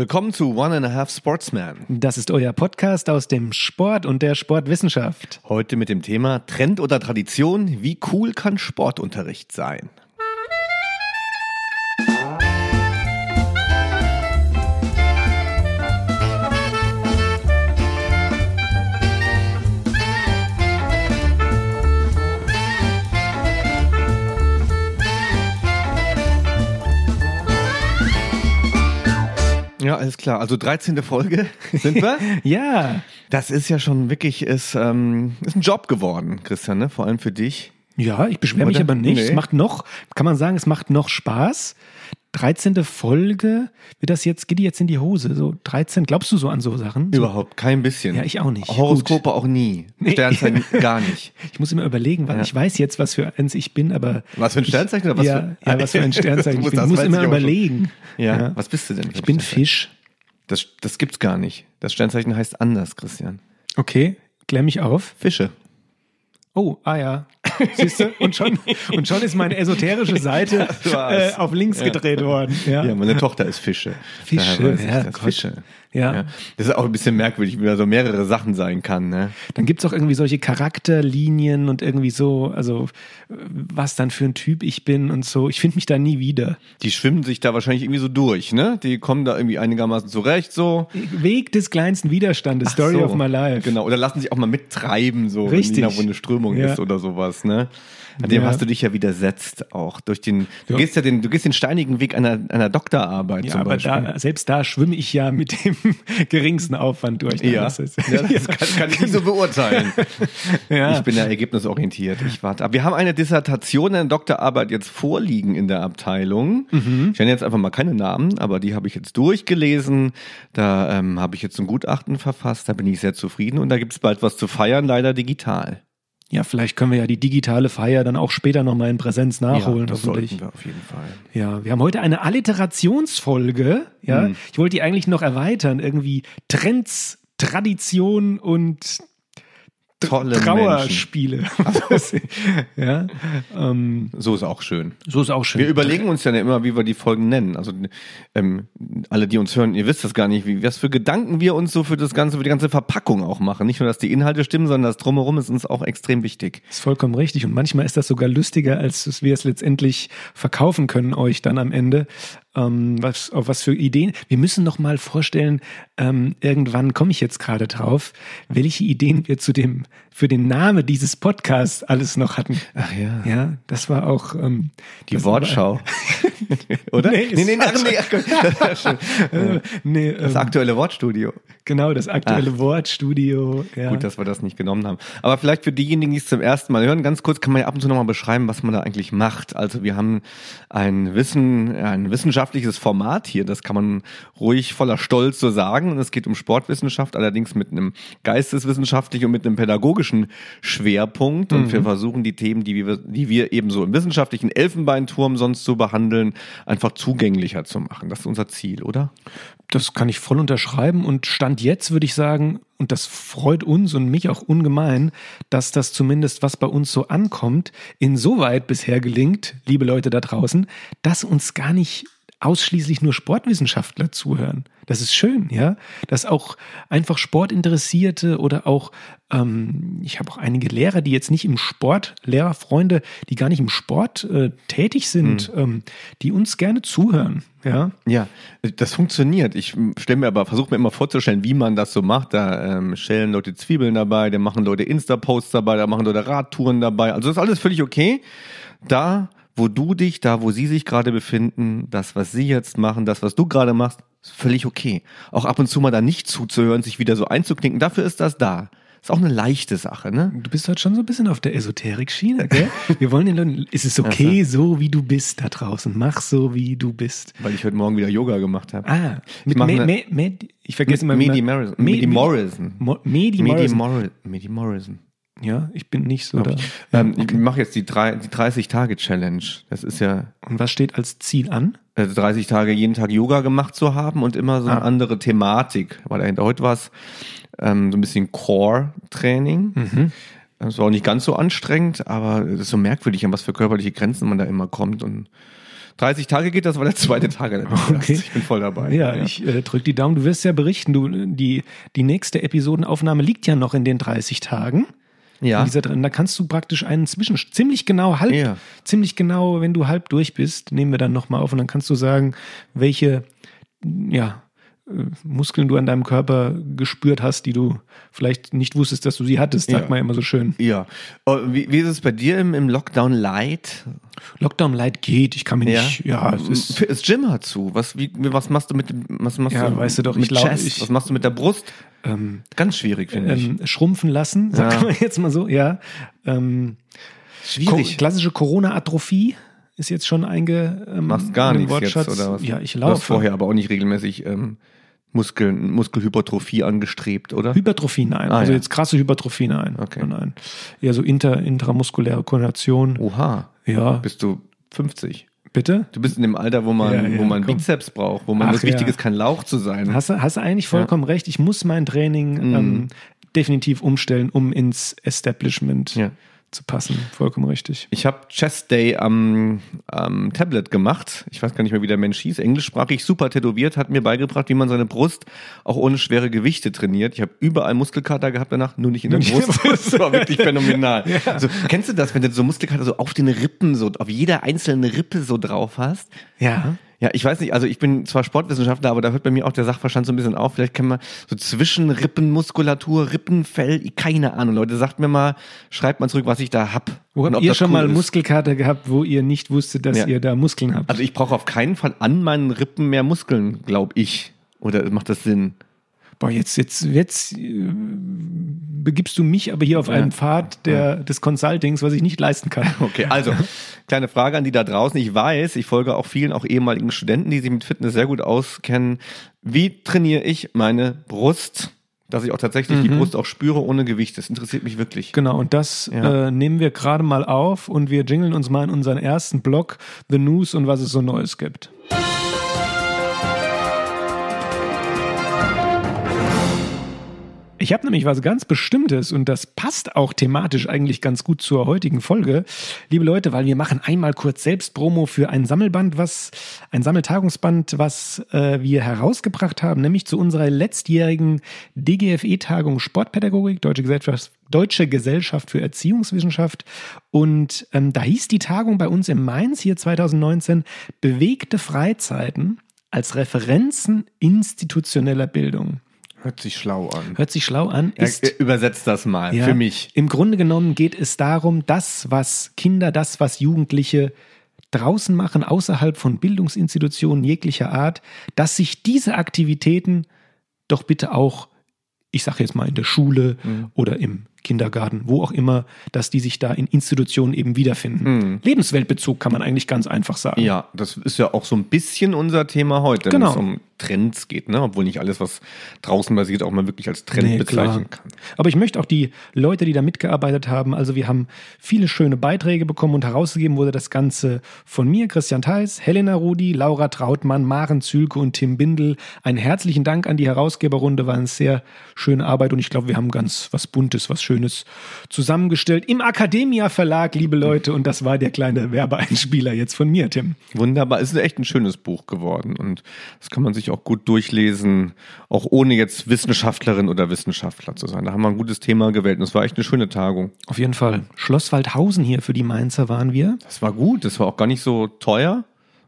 Willkommen zu One and a Half Sportsman. Das ist euer Podcast aus dem Sport und der Sportwissenschaft. Heute mit dem Thema Trend oder Tradition. Wie cool kann Sportunterricht sein? Ja, alles klar. Also 13. Folge sind wir. ja. Das ist ja schon wirklich, ist, ähm, ist ein Job geworden, Christian, ne? Vor allem für dich. Ja, ich beschwere mich aber nicht. Nee. Es macht noch, kann man sagen, es macht noch Spaß. 13. Folge, wird das jetzt, geht die jetzt in die Hose? So 13, glaubst du so an so Sachen? So? Überhaupt, kein bisschen. Ja, ich auch nicht. Horoskope Gut. auch nie. Sternzeichen gar nicht. Ich muss immer überlegen, weil ja. ich weiß jetzt, was für eins ich bin, aber. Was für ein Sternzeichen oder was ja, für, ja, was für ein Sternzeichen ich bin. Ich muss immer überlegen. Ja. ja. was bist du denn? Ich bin Fisch. Das, das gibt's gar nicht. Das Sternzeichen heißt anders, Christian. Okay, klär mich auf. Fische. Oh, ah ja. Siehst du? Und schon, und schon ist meine esoterische Seite äh, auf links gedreht worden. Ja. ja, meine Tochter ist Fische. Fische, ja, Fische. Ja. ja. Das ist auch ein bisschen merkwürdig, wie man so mehrere Sachen sein kann. Ne? Dann gibt's auch irgendwie solche Charakterlinien und irgendwie so, also was dann für ein Typ ich bin und so. Ich finde mich da nie wieder. Die schwimmen sich da wahrscheinlich irgendwie so durch, ne? Die kommen da irgendwie einigermaßen zurecht, so. Weg des kleinsten Widerstandes, Ach Story so. of my life. Genau, oder lassen sich auch mal mittreiben, so, Richtig. wenn da wo eine Strömung ja. ist oder sowas, ne? An dem ja. hast du dich ja widersetzt auch durch den. Du ja. gehst ja den, du gehst den steinigen Weg einer, einer Doktorarbeit ja, zum aber Beispiel. Da, selbst da schwimme ich ja mit dem geringsten Aufwand durch. Ja, das, ist, ja, das kann, kann, ich nicht so beurteilen. ja. Ich bin ja ergebnisorientiert. Ich warte. Aber wir haben eine Dissertation, eine Doktorarbeit jetzt vorliegen in der Abteilung. Mhm. Ich nenne jetzt einfach mal keine Namen, aber die habe ich jetzt durchgelesen. Da ähm, habe ich jetzt ein Gutachten verfasst. Da bin ich sehr zufrieden und da gibt es bald was zu feiern, leider digital. Ja, vielleicht können wir ja die digitale Feier dann auch später nochmal in Präsenz nachholen. Ja, das sollten wir auf jeden Fall. Ja, wir haben heute eine Alliterationsfolge. Ja, hm. ich wollte die eigentlich noch erweitern. Irgendwie Trends, Tradition und tolle Trauerspiele. Also, ja, ähm, so ist auch schön. So ist auch schön. Wir überlegen uns ja immer, wie wir die Folgen nennen. Also ähm, alle, die uns hören, ihr wisst das gar nicht, wie was für Gedanken wir uns so für das ganze, für die ganze Verpackung auch machen. Nicht nur, dass die Inhalte stimmen, sondern das drumherum ist uns auch extrem wichtig. Das ist vollkommen richtig. Und manchmal ist das sogar lustiger, als wir es letztendlich verkaufen können euch dann am Ende ähm, was, auf was für Ideen. Wir müssen noch mal vorstellen, ähm, irgendwann komme ich jetzt gerade drauf, welche Ideen wir zu dem, für den Name dieses Podcasts alles noch hatten. Ach ja. Ja, das war auch ähm, die Wortschau. Oder? Nee, nee, nee, nee, nee, das, nee, das ähm, aktuelle Wortstudio. Genau, das aktuelle Ach. Wortstudio. Ja. Gut, dass wir das nicht genommen haben. Aber vielleicht für diejenigen, die es zum ersten Mal hören, ganz kurz kann man ja ab und zu nochmal beschreiben, was man da eigentlich macht. Also wir haben ein Wissen, ein wissenschaftliches Format hier, das kann man ruhig voller Stolz so sagen. Und es geht um Sportwissenschaft, allerdings mit einem geisteswissenschaftlichen und mit einem pädagogischen Schwerpunkt. Und mhm. wir versuchen die Themen, die wir, die wir eben so im wissenschaftlichen Elfenbeinturm sonst so behandeln, einfach zugänglicher zu machen. Das ist unser Ziel, oder? Das kann ich voll unterschreiben und Stand jetzt würde ich sagen, und das freut uns und mich auch ungemein, dass das zumindest, was bei uns so ankommt, insoweit bisher gelingt, liebe Leute da draußen, dass uns gar nicht ausschließlich nur Sportwissenschaftler zuhören. Das ist schön, ja. Dass auch einfach Sportinteressierte oder auch, ähm, ich habe auch einige Lehrer, die jetzt nicht im Sport, Lehrerfreunde, die gar nicht im Sport äh, tätig sind, mhm. ähm, die uns gerne zuhören, ja. Ja, das funktioniert. Ich stelle mir aber, versuche mir immer vorzustellen, wie man das so macht. Da ähm, stellen Leute Zwiebeln dabei, da machen Leute Insta-Posts dabei, da machen Leute Radtouren dabei. Also das ist alles völlig okay. Da wo du dich, da wo sie sich gerade befinden, das, was sie jetzt machen, das, was du gerade machst, ist völlig okay. Auch ab und zu mal da nicht zuzuhören, sich wieder so einzuknicken, dafür ist das da. Ist auch eine leichte Sache, ne? Du bist halt schon so ein bisschen auf der Esoterik-Schiene, gell? Wir wollen den Leuten, ist es okay, so wie du bist da draußen? Mach so, wie du bist. Weil ich heute Morgen wieder Yoga gemacht habe. Ah, mit ich, me, me, me, ich vergesse immer. Medi Morrison. Medi Morrison. Medi Morrison. Medi Morrison. Ja, ich bin nicht so da. Ich, ähm, okay. ich mache jetzt die, drei, die 30-Tage-Challenge. Das ist ja. Und was steht als Ziel an? Also 30 Tage jeden Tag Yoga gemacht zu haben und immer so eine ah. andere Thematik. Weil dahinter heute war es ähm, so ein bisschen Core-Training. Mhm. Das war auch nicht ganz so anstrengend, aber es ist so merkwürdig, an was für körperliche Grenzen man da immer kommt. Und 30 Tage geht, das war der zweite Tag. der Okay. Ich bin voll dabei. Ja, ich äh, drück die Daumen. Du wirst ja berichten. Du, die, die nächste Episodenaufnahme liegt ja noch in den 30 Tagen. Ja. In dieser drin. Da kannst du praktisch einen Zwischen, ziemlich genau halb, Ja. ziemlich genau, wenn du halb durch bist, nehmen wir dann nochmal auf und dann kannst du sagen, welche, ja, Muskeln du an deinem Körper gespürt hast, die du vielleicht nicht wusstest, dass du sie hattest, sagt Ja. man immer so schön. Ja. Oh, wie, wie ist es bei dir im, im Lockdown Light? Lockdown Light geht, ich kann mir Ja. nicht, ja, es ist, Das Gym hat zu. Was, wie, was machst du mit dem, was machst Ja, du weißt du doch, mit ich glaub, Chest? ich- was machst du mit der Brust? ähm, Ganz schwierig, finde ich. ähm, schrumpfen lassen, sagt Ja. man jetzt mal so, ja. Ähm, Schwierig. Ko klassische Corona-Atrophie ist jetzt schon einge, ähm, Machst gar nichts jetzt, Wortschatz. oder was? Ja, ich Du hast laufe. vorher aber auch nicht regelmäßig ähm, Muskeln, Muskelhypertrophie angestrebt, oder? Hypertrophie, nein. Ah, also ja. jetzt krasse Hypertrophie, nein. Okay. Nein. Eher so inter, intramuskuläre Koordination. Oha. Ja, Bist du 50? bitte? Du bist in dem Alter, wo man, Ja, ja, wo man komm. Bizeps braucht, wo man Ach, das wichtig ja. ist, kein Lauch zu sein. Hast du hast eigentlich vollkommen recht. Ich muss mein Training ähm, definitiv umstellen, um ins Establishment. Ja. Zu passen. Vollkommen richtig. Ich habe Chest Day am, am Tablet gemacht. Ich weiß gar nicht mehr, wie der Mensch hieß. Englischsprachig, super tätowiert, hat mir beigebracht, wie man seine Brust auch ohne schwere Gewichte trainiert. Ich habe überall Muskelkater gehabt danach, nur nicht in der Brust. Das war wirklich phänomenal. Also, kennst du das, wenn du so Muskelkater so auf den Rippen, so auf jeder einzelnen Rippe so drauf hast? Ja. Ja, ich weiß nicht, also ich bin zwar Sportwissenschaftler, aber da hört bei mir auch der Sachverstand so ein bisschen auf. Vielleicht kann man so zwischen Rippenmuskulatur, Rippenfell, keine Ahnung, Leute, sagt mir mal, schreibt mal zurück, was ich da hab. Wo habt ob ihr schon cool mal ist. Muskelkater gehabt, wo ihr nicht wusstet, dass Ja. ihr da Muskeln habt? Also ich brauche auf keinen Fall an meinen Rippen mehr Muskeln, glaube ich. Oder macht das Sinn? Boah, jetzt, jetzt, jetzt äh, begibst du mich aber hier auf einen Pfad der, des Consultings, was ich nicht leisten kann. Okay, also kleine Frage an die da draußen. Ich weiß, ich folge auch vielen, auch ehemaligen Studenten, die sich mit Fitness sehr gut auskennen. Wie trainiere ich meine Brust, dass ich auch tatsächlich die Brust auch spüre ohne Gewicht? Das interessiert mich wirklich. Genau, und das Ja. äh, nehmen wir gerade mal auf und wir jingeln uns mal in unseren ersten Blog, The News und was es so Neues gibt. Ich habe nämlich was ganz Bestimmtes und das passt auch thematisch eigentlich ganz gut zur heutigen Folge. Liebe Leute, weil wir machen einmal kurz Selbstpromo für ein Sammelband, was ein Sammeltagungsband, was äh, wir herausgebracht haben, nämlich zu unserer letztjährigen DGFE-Tagung Sportpädagogik, Deutsche Gesellschaft, Deutsche Gesellschaft für Erziehungswissenschaft. Und ähm, da hieß die Tagung bei uns in Mainz hier 2019 bewegte Freizeiten als Referenzen institutioneller Bildung. Hört sich schlau an. Hört sich schlau an, Ja, ist äh, übersetzt das mal ja, für mich. Im Grunde genommen geht es darum, das, was Kinder, das, was Jugendliche draußen machen, außerhalb von Bildungsinstitutionen jeglicher Art, dass sich diese Aktivitäten doch bitte auch, ich sage jetzt mal in der Schule Mhm. oder im Kindergarten, wo auch immer, dass die sich da in Institutionen eben wiederfinden. Lebensweltbezug kann man eigentlich ganz einfach sagen. Mhm. Ja, das ist ja auch so ein bisschen unser Thema heute, wenn Genau. es um Trends geht, ne? Obwohl nicht alles, was draußen basiert, auch mal wirklich als Trend Nee, bezeichnen klar. kann. Aber ich möchte auch die Leute, die da mitgearbeitet haben, also wir haben viele schöne Beiträge bekommen und herausgegeben wurde das Ganze von mir, Christian Theis, Helena Rudi, Laura Trautmann, Maren Zülke und Tim Bindel. Einen herzlichen Dank an die Herausgeberrunde, war eine sehr schöne Arbeit und ich glaube, wir haben ganz was Buntes, was Schönes zusammengestellt im Academia Verlag, liebe Leute, und das war der kleine Werbeeinspieler jetzt von mir, Tim. Wunderbar, es ist echt ein schönes Buch geworden und das kann man sich auch gut durchlesen, auch ohne jetzt Wissenschaftlerin oder Wissenschaftler zu sein. Da haben wir ein gutes Thema gewählt und es war echt eine schöne Tagung. Auf jeden Fall. Schloss Waldhausen hier für die Mainzer waren wir. Das war gut, das war auch gar nicht so teuer.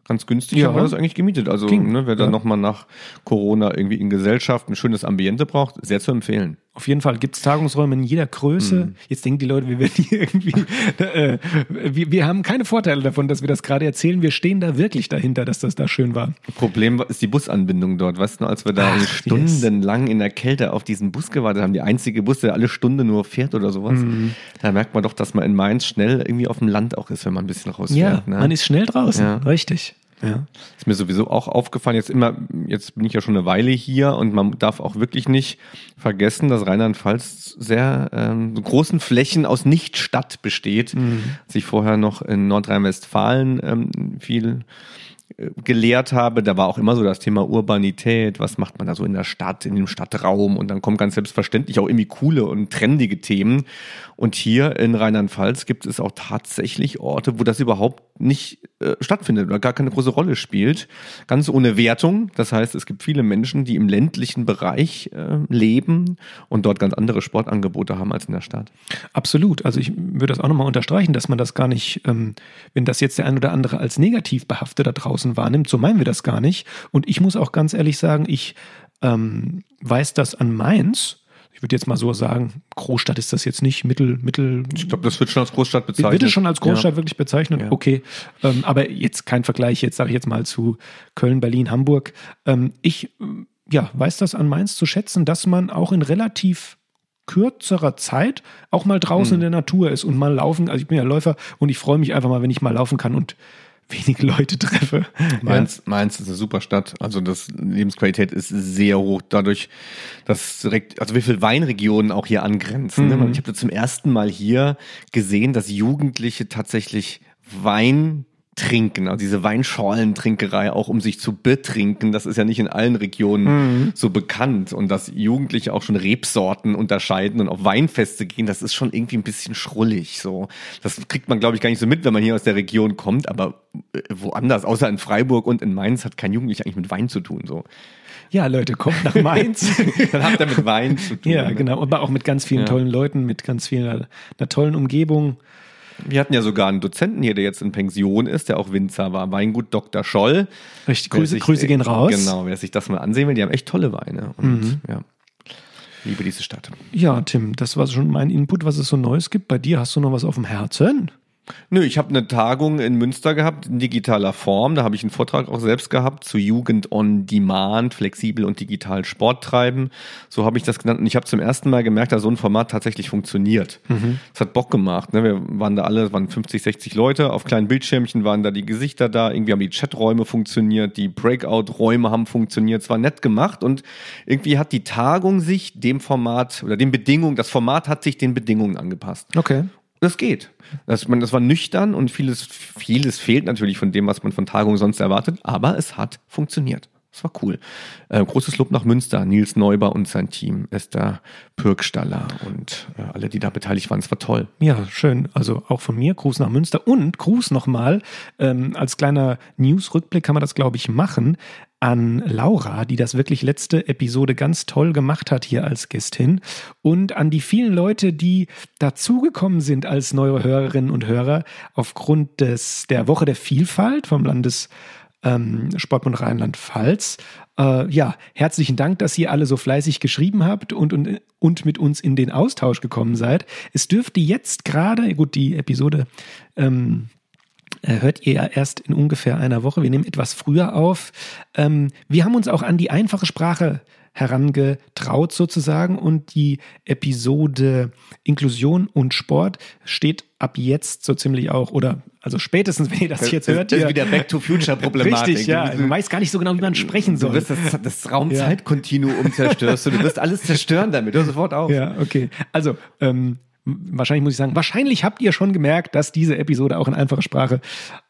Ganz günstig Ja. haben wir das eigentlich gemietet. Also, ne, wer dann Ja. nochmal nach Corona irgendwie in Gesellschaft ein schönes Ambiente braucht, sehr zu empfehlen. Auf jeden Fall gibt es Tagungsräume in jeder Größe. Mhm. Jetzt denken die Leute, wir werden hier irgendwie, äh, wir, wir haben keine Vorteile davon, dass wir das gerade erzählen. Wir stehen da wirklich dahinter, dass das da schön war. Problem ist die Busanbindung dort. Weißt du, als wir da Ach, stundenlang in der Kälte auf diesen Bus gewartet haben, die einzige Bus, der alle Stunde nur fährt oder sowas, Mhm. da merkt man doch, dass man in Mainz schnell irgendwie auf dem Land auch ist, wenn man ein bisschen rausfährt. Ja, ne? man ist schnell draußen. Ja. Richtig. Ja. Ist mir sowieso auch aufgefallen, jetzt immer, jetzt bin ich ja schon eine Weile hier und man darf auch wirklich nicht vergessen, dass Rheinland-Pfalz sehr ähm, großen Flächen aus Nicht-Stadt besteht. Als ich vorher noch in Nordrhein-Westfalen ähm, viel gelehrt habe, da war auch immer so das Thema Urbanität, was macht man da so in der Stadt, in dem Stadtraum und dann kommen ganz selbstverständlich auch irgendwie coole und trendige Themen. Und hier in Rheinland-Pfalz gibt es auch tatsächlich Orte, wo das überhaupt nicht äh, stattfindet oder gar keine große Rolle spielt. Ganz ohne Wertung. Das heißt, es gibt viele Menschen, die im ländlichen Bereich äh, leben und dort ganz andere Sportangebote haben als in der Stadt. Absolut. Also ich würde das auch nochmal unterstreichen, dass man das gar nicht, ähm, wenn das jetzt der ein oder andere als negativ behaftet da draußen wahrnimmt, so meinen wir das gar nicht. Und ich muss auch ganz ehrlich sagen, ich ähm, weiß das an Mainz, ich würde jetzt mal so sagen, Großstadt ist das jetzt nicht, Mittel, Mittel. Ich glaube, das wird schon als Großstadt bezeichnet. Wird es schon als Großstadt ja. wirklich bezeichnet? Ja. Okay. Ähm, aber jetzt kein Vergleich, jetzt sage ich jetzt mal zu Köln, Berlin, Hamburg. Ähm, ich ja, weiß das an Mainz zu schätzen, dass man auch in relativ kürzerer Zeit auch mal draußen hm. in der Natur ist und mal laufen. Also ich bin ja Läufer und ich freue mich einfach mal, wenn ich mal laufen kann und wenige Leute treffe. Mainz, ja. Mainz ist eine super Stadt. Also das Lebensqualität ist sehr hoch. Dadurch, dass direkt, also wie viele Weinregionen auch hier angrenzen. Ne? Mhm. Ich habe zum ersten Mal hier gesehen, dass Jugendliche tatsächlich Wein trinken, also diese Weinschorlentrinkerei auch um sich zu betrinken, das ist ja nicht in allen Regionen mhm. so bekannt und dass Jugendliche auch schon Rebsorten unterscheiden und auf Weinfeste gehen, das ist schon irgendwie ein bisschen schrullig so. Das kriegt man glaube ich gar nicht so mit, wenn man hier aus der Region kommt, aber äh, woanders, außer in Freiburg und in Mainz hat kein Jugendlicher eigentlich mit Wein zu tun so. Ja, Leute, kommt nach Mainz. Dann habt ihr mit Wein zu tun. Ja, genau. Aber auch mit ganz vielen ja. tollen Leuten, mit ganz vielen, einer tollen Umgebung. Wir hatten ja sogar einen Dozenten hier, der jetzt in Pension ist, der auch Winzer war. Weingut Dr. Scholl. Richtig, Grüße, sich, Grüße gehen raus. Genau, wer sich das mal ansehen will, die haben echt tolle Weine. Und mhm. ja, liebe diese Stadt. Ja, Tim, das war schon mein Input, was es so Neues gibt. Bei dir hast du noch was auf dem Herzen? Nö, ich habe eine Tagung in Münster gehabt, in digitaler Form. Da habe ich einen Vortrag auch selbst gehabt zu Jugend on Demand, flexibel und digital Sport treiben. So habe ich das genannt. Und ich habe zum ersten Mal gemerkt, dass so ein Format tatsächlich funktioniert. Es mhm. hat Bock gemacht. Ne? Wir waren da alle, es waren 50, 60 Leute. Auf kleinen Bildschirmchen waren da die Gesichter da. Irgendwie haben die Chaträume funktioniert, die Breakout-Räume haben funktioniert. Es war nett gemacht und irgendwie hat die Tagung sich dem Format oder den Bedingungen, das Format hat sich den Bedingungen angepasst. Okay. Das geht. Das, man, das war nüchtern und vieles, vieles fehlt natürlich von dem, was man von Tagungen sonst erwartet, aber es hat funktioniert. Das war cool. Äh, großes Lob nach Münster, Nils Neuber und sein Team, Esther Pürkstaller und äh, alle, die da beteiligt waren. Es war toll. Ja, schön. Also auch von mir Gruß nach Münster und Gruß nochmal. Ähm, als kleiner News-Rückblick kann man das, glaube ich, machen an Laura, die das wirklich letzte Episode ganz toll gemacht hat hier als Gästin und an die vielen Leute, die dazugekommen sind als neue Hörerinnen und Hörer aufgrund des, der Woche der Vielfalt vom Landes ähm, Sportbund Rheinland-Pfalz. Äh, ja, herzlichen Dank, dass ihr alle so fleißig geschrieben habt und, und, und mit uns in den Austausch gekommen seid. Es dürfte jetzt gerade, gut, die Episode ähm, äh, hört ihr ja erst in ungefähr einer Woche. Wir nehmen etwas früher auf. Ähm, wir haben uns auch an die einfache Sprache herangetraut sozusagen und die Episode Inklusion und Sport steht ab jetzt so ziemlich auch oder also spätestens wenn ihr das jetzt hört das ist wieder Back to Future Problematik. Richtig ja. Du weißt gar nicht so genau wie man sprechen soll du wirst das, das Raumzeitkontinuum ja. zerstörst. Du wirst alles zerstören damit. Hör sofort auf. Ja okay. Also ähm, wahrscheinlich muss ich sagen, wahrscheinlich habt ihr schon gemerkt, dass diese Episode auch in einfacher Sprache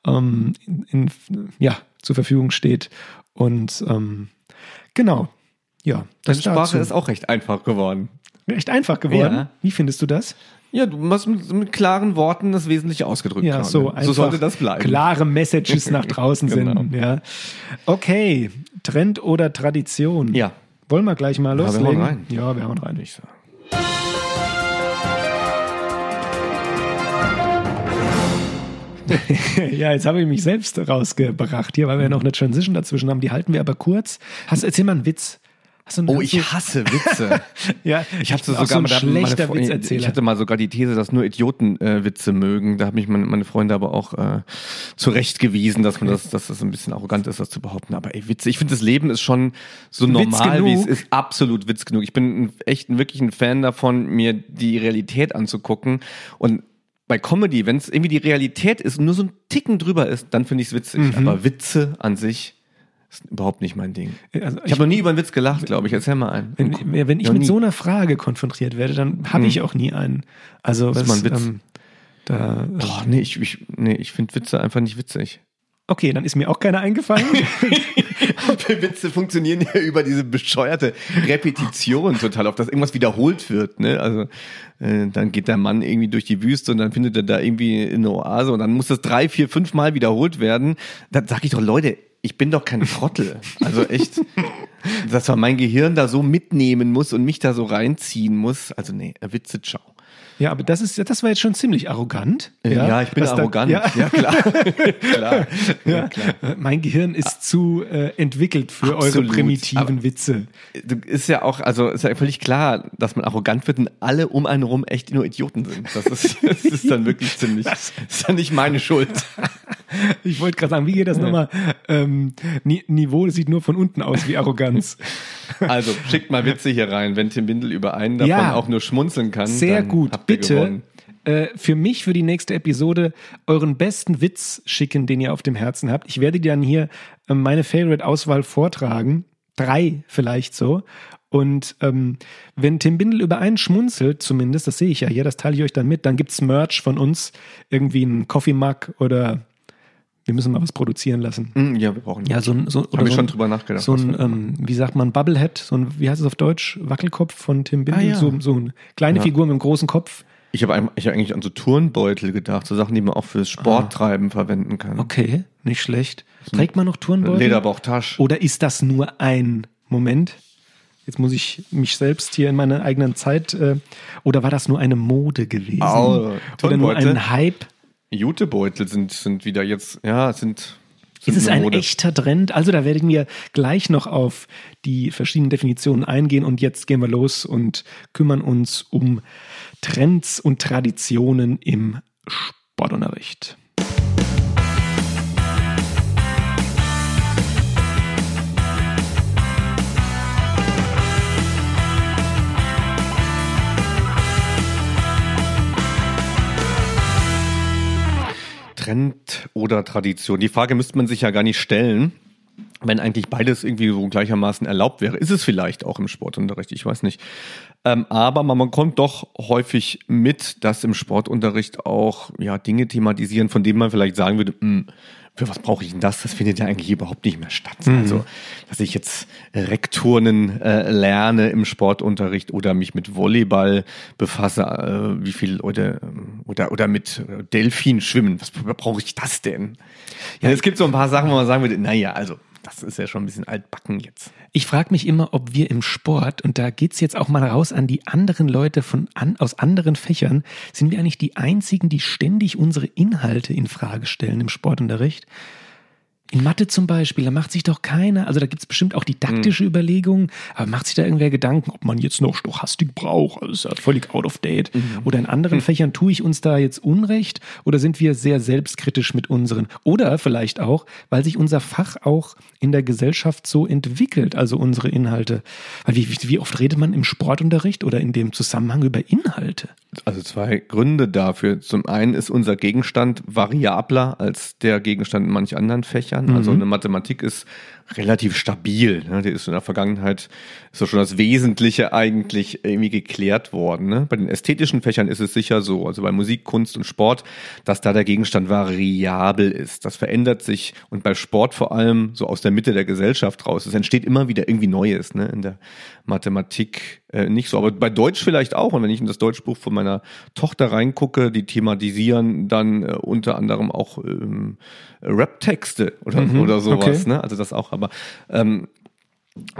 ähm, in, in, ja, zur Verfügung steht. Und ähm, genau, ja. Deine Sprache dazu. ist auch recht einfach geworden. Recht einfach geworden? Ja. Wie findest du das? Ja, du hast mit, mit, klaren Worten das Wesentliche ausgedrückt. Ja, so, so sollte das bleiben. Klare Messages nach draußen genau. senden. Ja. Okay, Trend oder Tradition? Ja. Wollen wir gleich mal loslegen? Ja, wir hauen rein. Ja, wir hauen rein. Ich sag. ja, jetzt habe ich mich selbst rausgebracht hier, weil wir ja noch eine Transition dazwischen haben. Die halten wir aber kurz. Hast, erzähl mal einen Witz. oh, ich hasse Witze. ja, ich hatte sogar so ein schlechter meine, Witzerzähler. Ich hatte mal sogar die These, dass nur Idioten äh, Witze mögen. Da haben mich meine, meine Freunde aber auch äh, zurechtgewiesen, dass man das, dass das ein bisschen arrogant ist, das zu behaupten. Aber ey, Witze, ich finde, das Leben ist schon so normal, wie es ist. Absolut Witz genug. Ich bin echt ein, wirklich ein Fan davon, mir die Realität anzugucken und bei Comedy, wenn es irgendwie die Realität ist und nur so ein Ticken drüber ist, dann finde ich es witzig. Mhm. Aber Witze an sich ist überhaupt nicht mein Ding. Also ich, ich habe noch nie über einen Witz gelacht, glaube ich. Erzähl mal einen. Wenn, wenn ich mit nie. so einer Frage konfrontiert werde, dann habe ich hm. auch nie einen. Also was, was man Witz. Ähm, da, Boah, nee, ich, ich, nee, ich finde Witze einfach nicht witzig. Okay, dann ist mir auch keiner eingefallen. Witze funktionieren ja über diese bescheuerte Repetition total, auf dass irgendwas wiederholt wird. Ne? Also äh, dann geht der Mann irgendwie durch die Wüste und dann findet er da irgendwie eine Oase und dann muss das drei, vier, fünf Mal wiederholt werden. Dann sag ich doch, Leute, ich bin doch kein Trottel. Also echt, dass man mein Gehirn da so mitnehmen muss und mich da so reinziehen muss. Also nee, Witze, ciao. Ja, aber das ist, das war jetzt schon ziemlich arrogant. Ja, ja ich bin arrogant. Da, ja. ja. klar. klar. Ja, klar. Mein Gehirn ist ah. zu äh, entwickelt für Absolut. eure primitiven aber Witze. Ist ja auch, also ist ja völlig klar, dass man arrogant wird und alle um einen rum echt nur Idioten sind. Das ist, das ist dann wirklich ziemlich, das ist dann nicht meine Schuld. Ich wollte gerade sagen, wie geht das nochmal? Ähm, Niveau sieht nur von unten aus wie Arroganz. Also schickt mal Witze hier rein, wenn Tim Windel über einen davon ja, auch nur schmunzeln kann. Sehr gut. Bitte äh, für mich für die nächste Episode euren besten Witz schicken, den ihr auf dem Herzen habt. Ich werde dir dann hier äh, meine Favorite-Auswahl vortragen. Drei vielleicht so. Und ähm, wenn Tim Bindel über einen schmunzelt, zumindest, das sehe ich ja hier, das teile ich euch dann mit, dann gibt es Merch von uns, irgendwie ein Coffee Mug oder wir müssen mal was produzieren lassen. Mm, ja, wir brauchen. Ja, so ein, so, Habe ich so schon drüber nachgedacht. So ein, ähm, wie sagt man, Bubblehead, so ein, wie heißt es auf Deutsch? Wackelkopf von Tim Bindel, ah, ja. so, so eine kleine ja. Figur mit einem großen Kopf. Ich habe hab eigentlich an so Turnbeutel gedacht, so Sachen, die man auch fürs Sporttreiben ah. verwenden kann. Okay, nicht schlecht. Trägt man noch Turnbeutel? Lederbauchtasche. Oder ist das nur ein Moment? Jetzt muss ich mich selbst hier in meiner eigenen Zeit. Äh, oder war das nur eine Mode gewesen? Oh, oder nur ein Hype? Jutebeutel sind, sind wieder jetzt, ja, sind. sind ist es ein echter Trend? Also da werden wir gleich noch auf die verschiedenen Definitionen eingehen und jetzt gehen wir los und kümmern uns um Trends und Traditionen im Sportunterricht. Trend oder Tradition? Die Frage müsste man sich ja gar nicht stellen, wenn eigentlich beides irgendwie so gleichermaßen erlaubt wäre. Ist es vielleicht auch im Sportunterricht, ich weiß nicht. Ähm, aber man, man kommt doch häufig mit, dass im Sportunterricht auch ja, Dinge thematisieren, von denen man vielleicht sagen würde, mh, hm, für was brauche ich denn das? Das findet ja eigentlich überhaupt nicht mehr statt. Mhm. Also, dass ich jetzt Rekturnen äh, lerne im Sportunterricht oder mich mit Volleyball befasse, äh, wie viel oder oder oder mit Delfin schwimmen. Was brauche ich das denn? Ja, es gibt so ein paar Sachen, wo man sagen würde, naja, also das ist ja schon ein bisschen altbacken jetzt. Ich frage mich immer, ob wir im Sport, und da geht's jetzt auch mal raus an die anderen Leute von an, aus anderen Fächern, sind wir eigentlich die einzigen, die ständig unsere Inhalte in Frage stellen im Sportunterricht? In Mathe zum Beispiel, da macht sich doch keiner, also da gibt es bestimmt auch didaktische mhm. Überlegungen, aber macht sich da irgendwer Gedanken, ob man jetzt noch Stochastik braucht? Also ist ja völlig out of date. Mhm. Oder in anderen mhm. Fächern tue ich uns da jetzt Unrecht oder sind wir sehr selbstkritisch mit unseren? Oder vielleicht auch, weil sich unser Fach auch in der Gesellschaft so entwickelt, also unsere Inhalte. Weil wie, wie oft redet man im Sportunterricht oder in dem Zusammenhang über Inhalte? Also zwei Gründe dafür. Zum einen ist unser Gegenstand variabler als der Gegenstand in manch anderen Fächern. Also mhm. Also eine Mathematik ist relativ stabil. Ne? Der ist in der Vergangenheit ist doch schon das Wesentliche eigentlich irgendwie geklärt worden. Ne? Bei den ästhetischen Fächern ist es sicher so, also bei Musik, Kunst und Sport, dass da der Gegenstand variabel ist. Das verändert sich und bei Sport vor allem so aus der Mitte der Gesellschaft raus. Es entsteht immer wieder irgendwie Neues. Ne? In der Mathematik äh, nicht so, aber bei Deutsch vielleicht auch. Und wenn ich in das Deutschbuch von meiner Tochter reingucke, die thematisieren dann äh, unter anderem auch ähm, Rap-Texte oder, mhm, oder sowas. Okay. Ne? Also das auch aber ähm,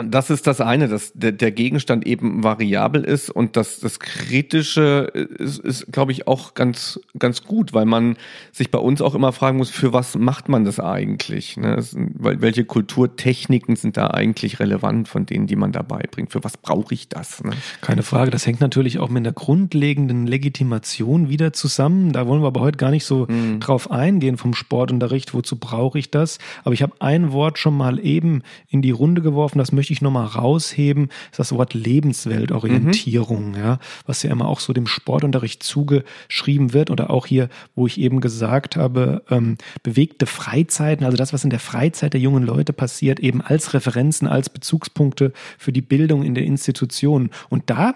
das ist das eine, dass der, der Gegenstand eben variabel ist und das, das Kritische ist, ist glaube ich, auch ganz, ganz gut, weil man sich bei uns auch immer fragen muss, für was macht man das eigentlich? Ne? Welche Kulturtechniken sind da eigentlich relevant von denen, die man dabei bringt? Für was brauche ich das? Ne? Keine Frage, das hängt natürlich auch mit der grundlegenden Legitimation wieder zusammen. Da wollen wir aber heute gar nicht so mhm. drauf eingehen vom Sportunterricht, wozu brauche ich das? Aber ich habe ein Wort schon mal eben in die Runde geworfen, das möchte ich nochmal rausheben, ist das Wort Lebensweltorientierung, mhm. ja, was ja immer auch so dem Sportunterricht zugeschrieben wird oder auch hier, wo ich eben gesagt habe, ähm, bewegte Freizeiten, also das, was in der Freizeit der jungen Leute passiert, eben als Referenzen, als Bezugspunkte für die Bildung in der Institution. Und da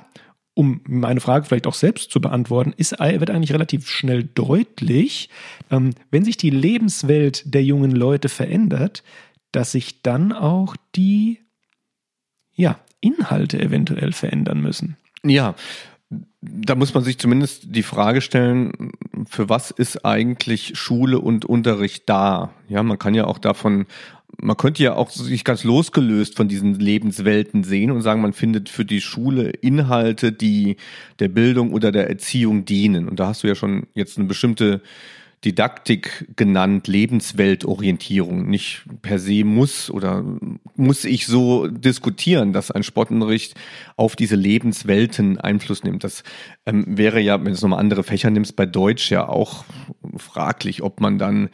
um meine Frage vielleicht auch selbst zu beantworten, ist, wird eigentlich relativ schnell deutlich, ähm, wenn sich die Lebenswelt der jungen Leute verändert, dass sich dann auch die ja, Inhalte eventuell verändern müssen. Ja, da muss man sich zumindest die Frage stellen, für was ist eigentlich Schule und Unterricht da? Ja, man kann ja auch davon, man könnte ja auch sich ganz losgelöst von diesen Lebenswelten sehen und sagen, man findet für die Schule Inhalte, die der Bildung oder der Erziehung dienen. Und da hast du ja schon jetzt eine bestimmte Didaktik genannt, Lebensweltorientierung. Nicht per se muss oder muss ich so diskutieren, dass ein Sportunterricht auf diese Lebenswelten Einfluss nimmt. Das ähm, wäre ja, wenn du nochmal andere Fächer nimmst, bei Deutsch ja auch fraglich, ob man dann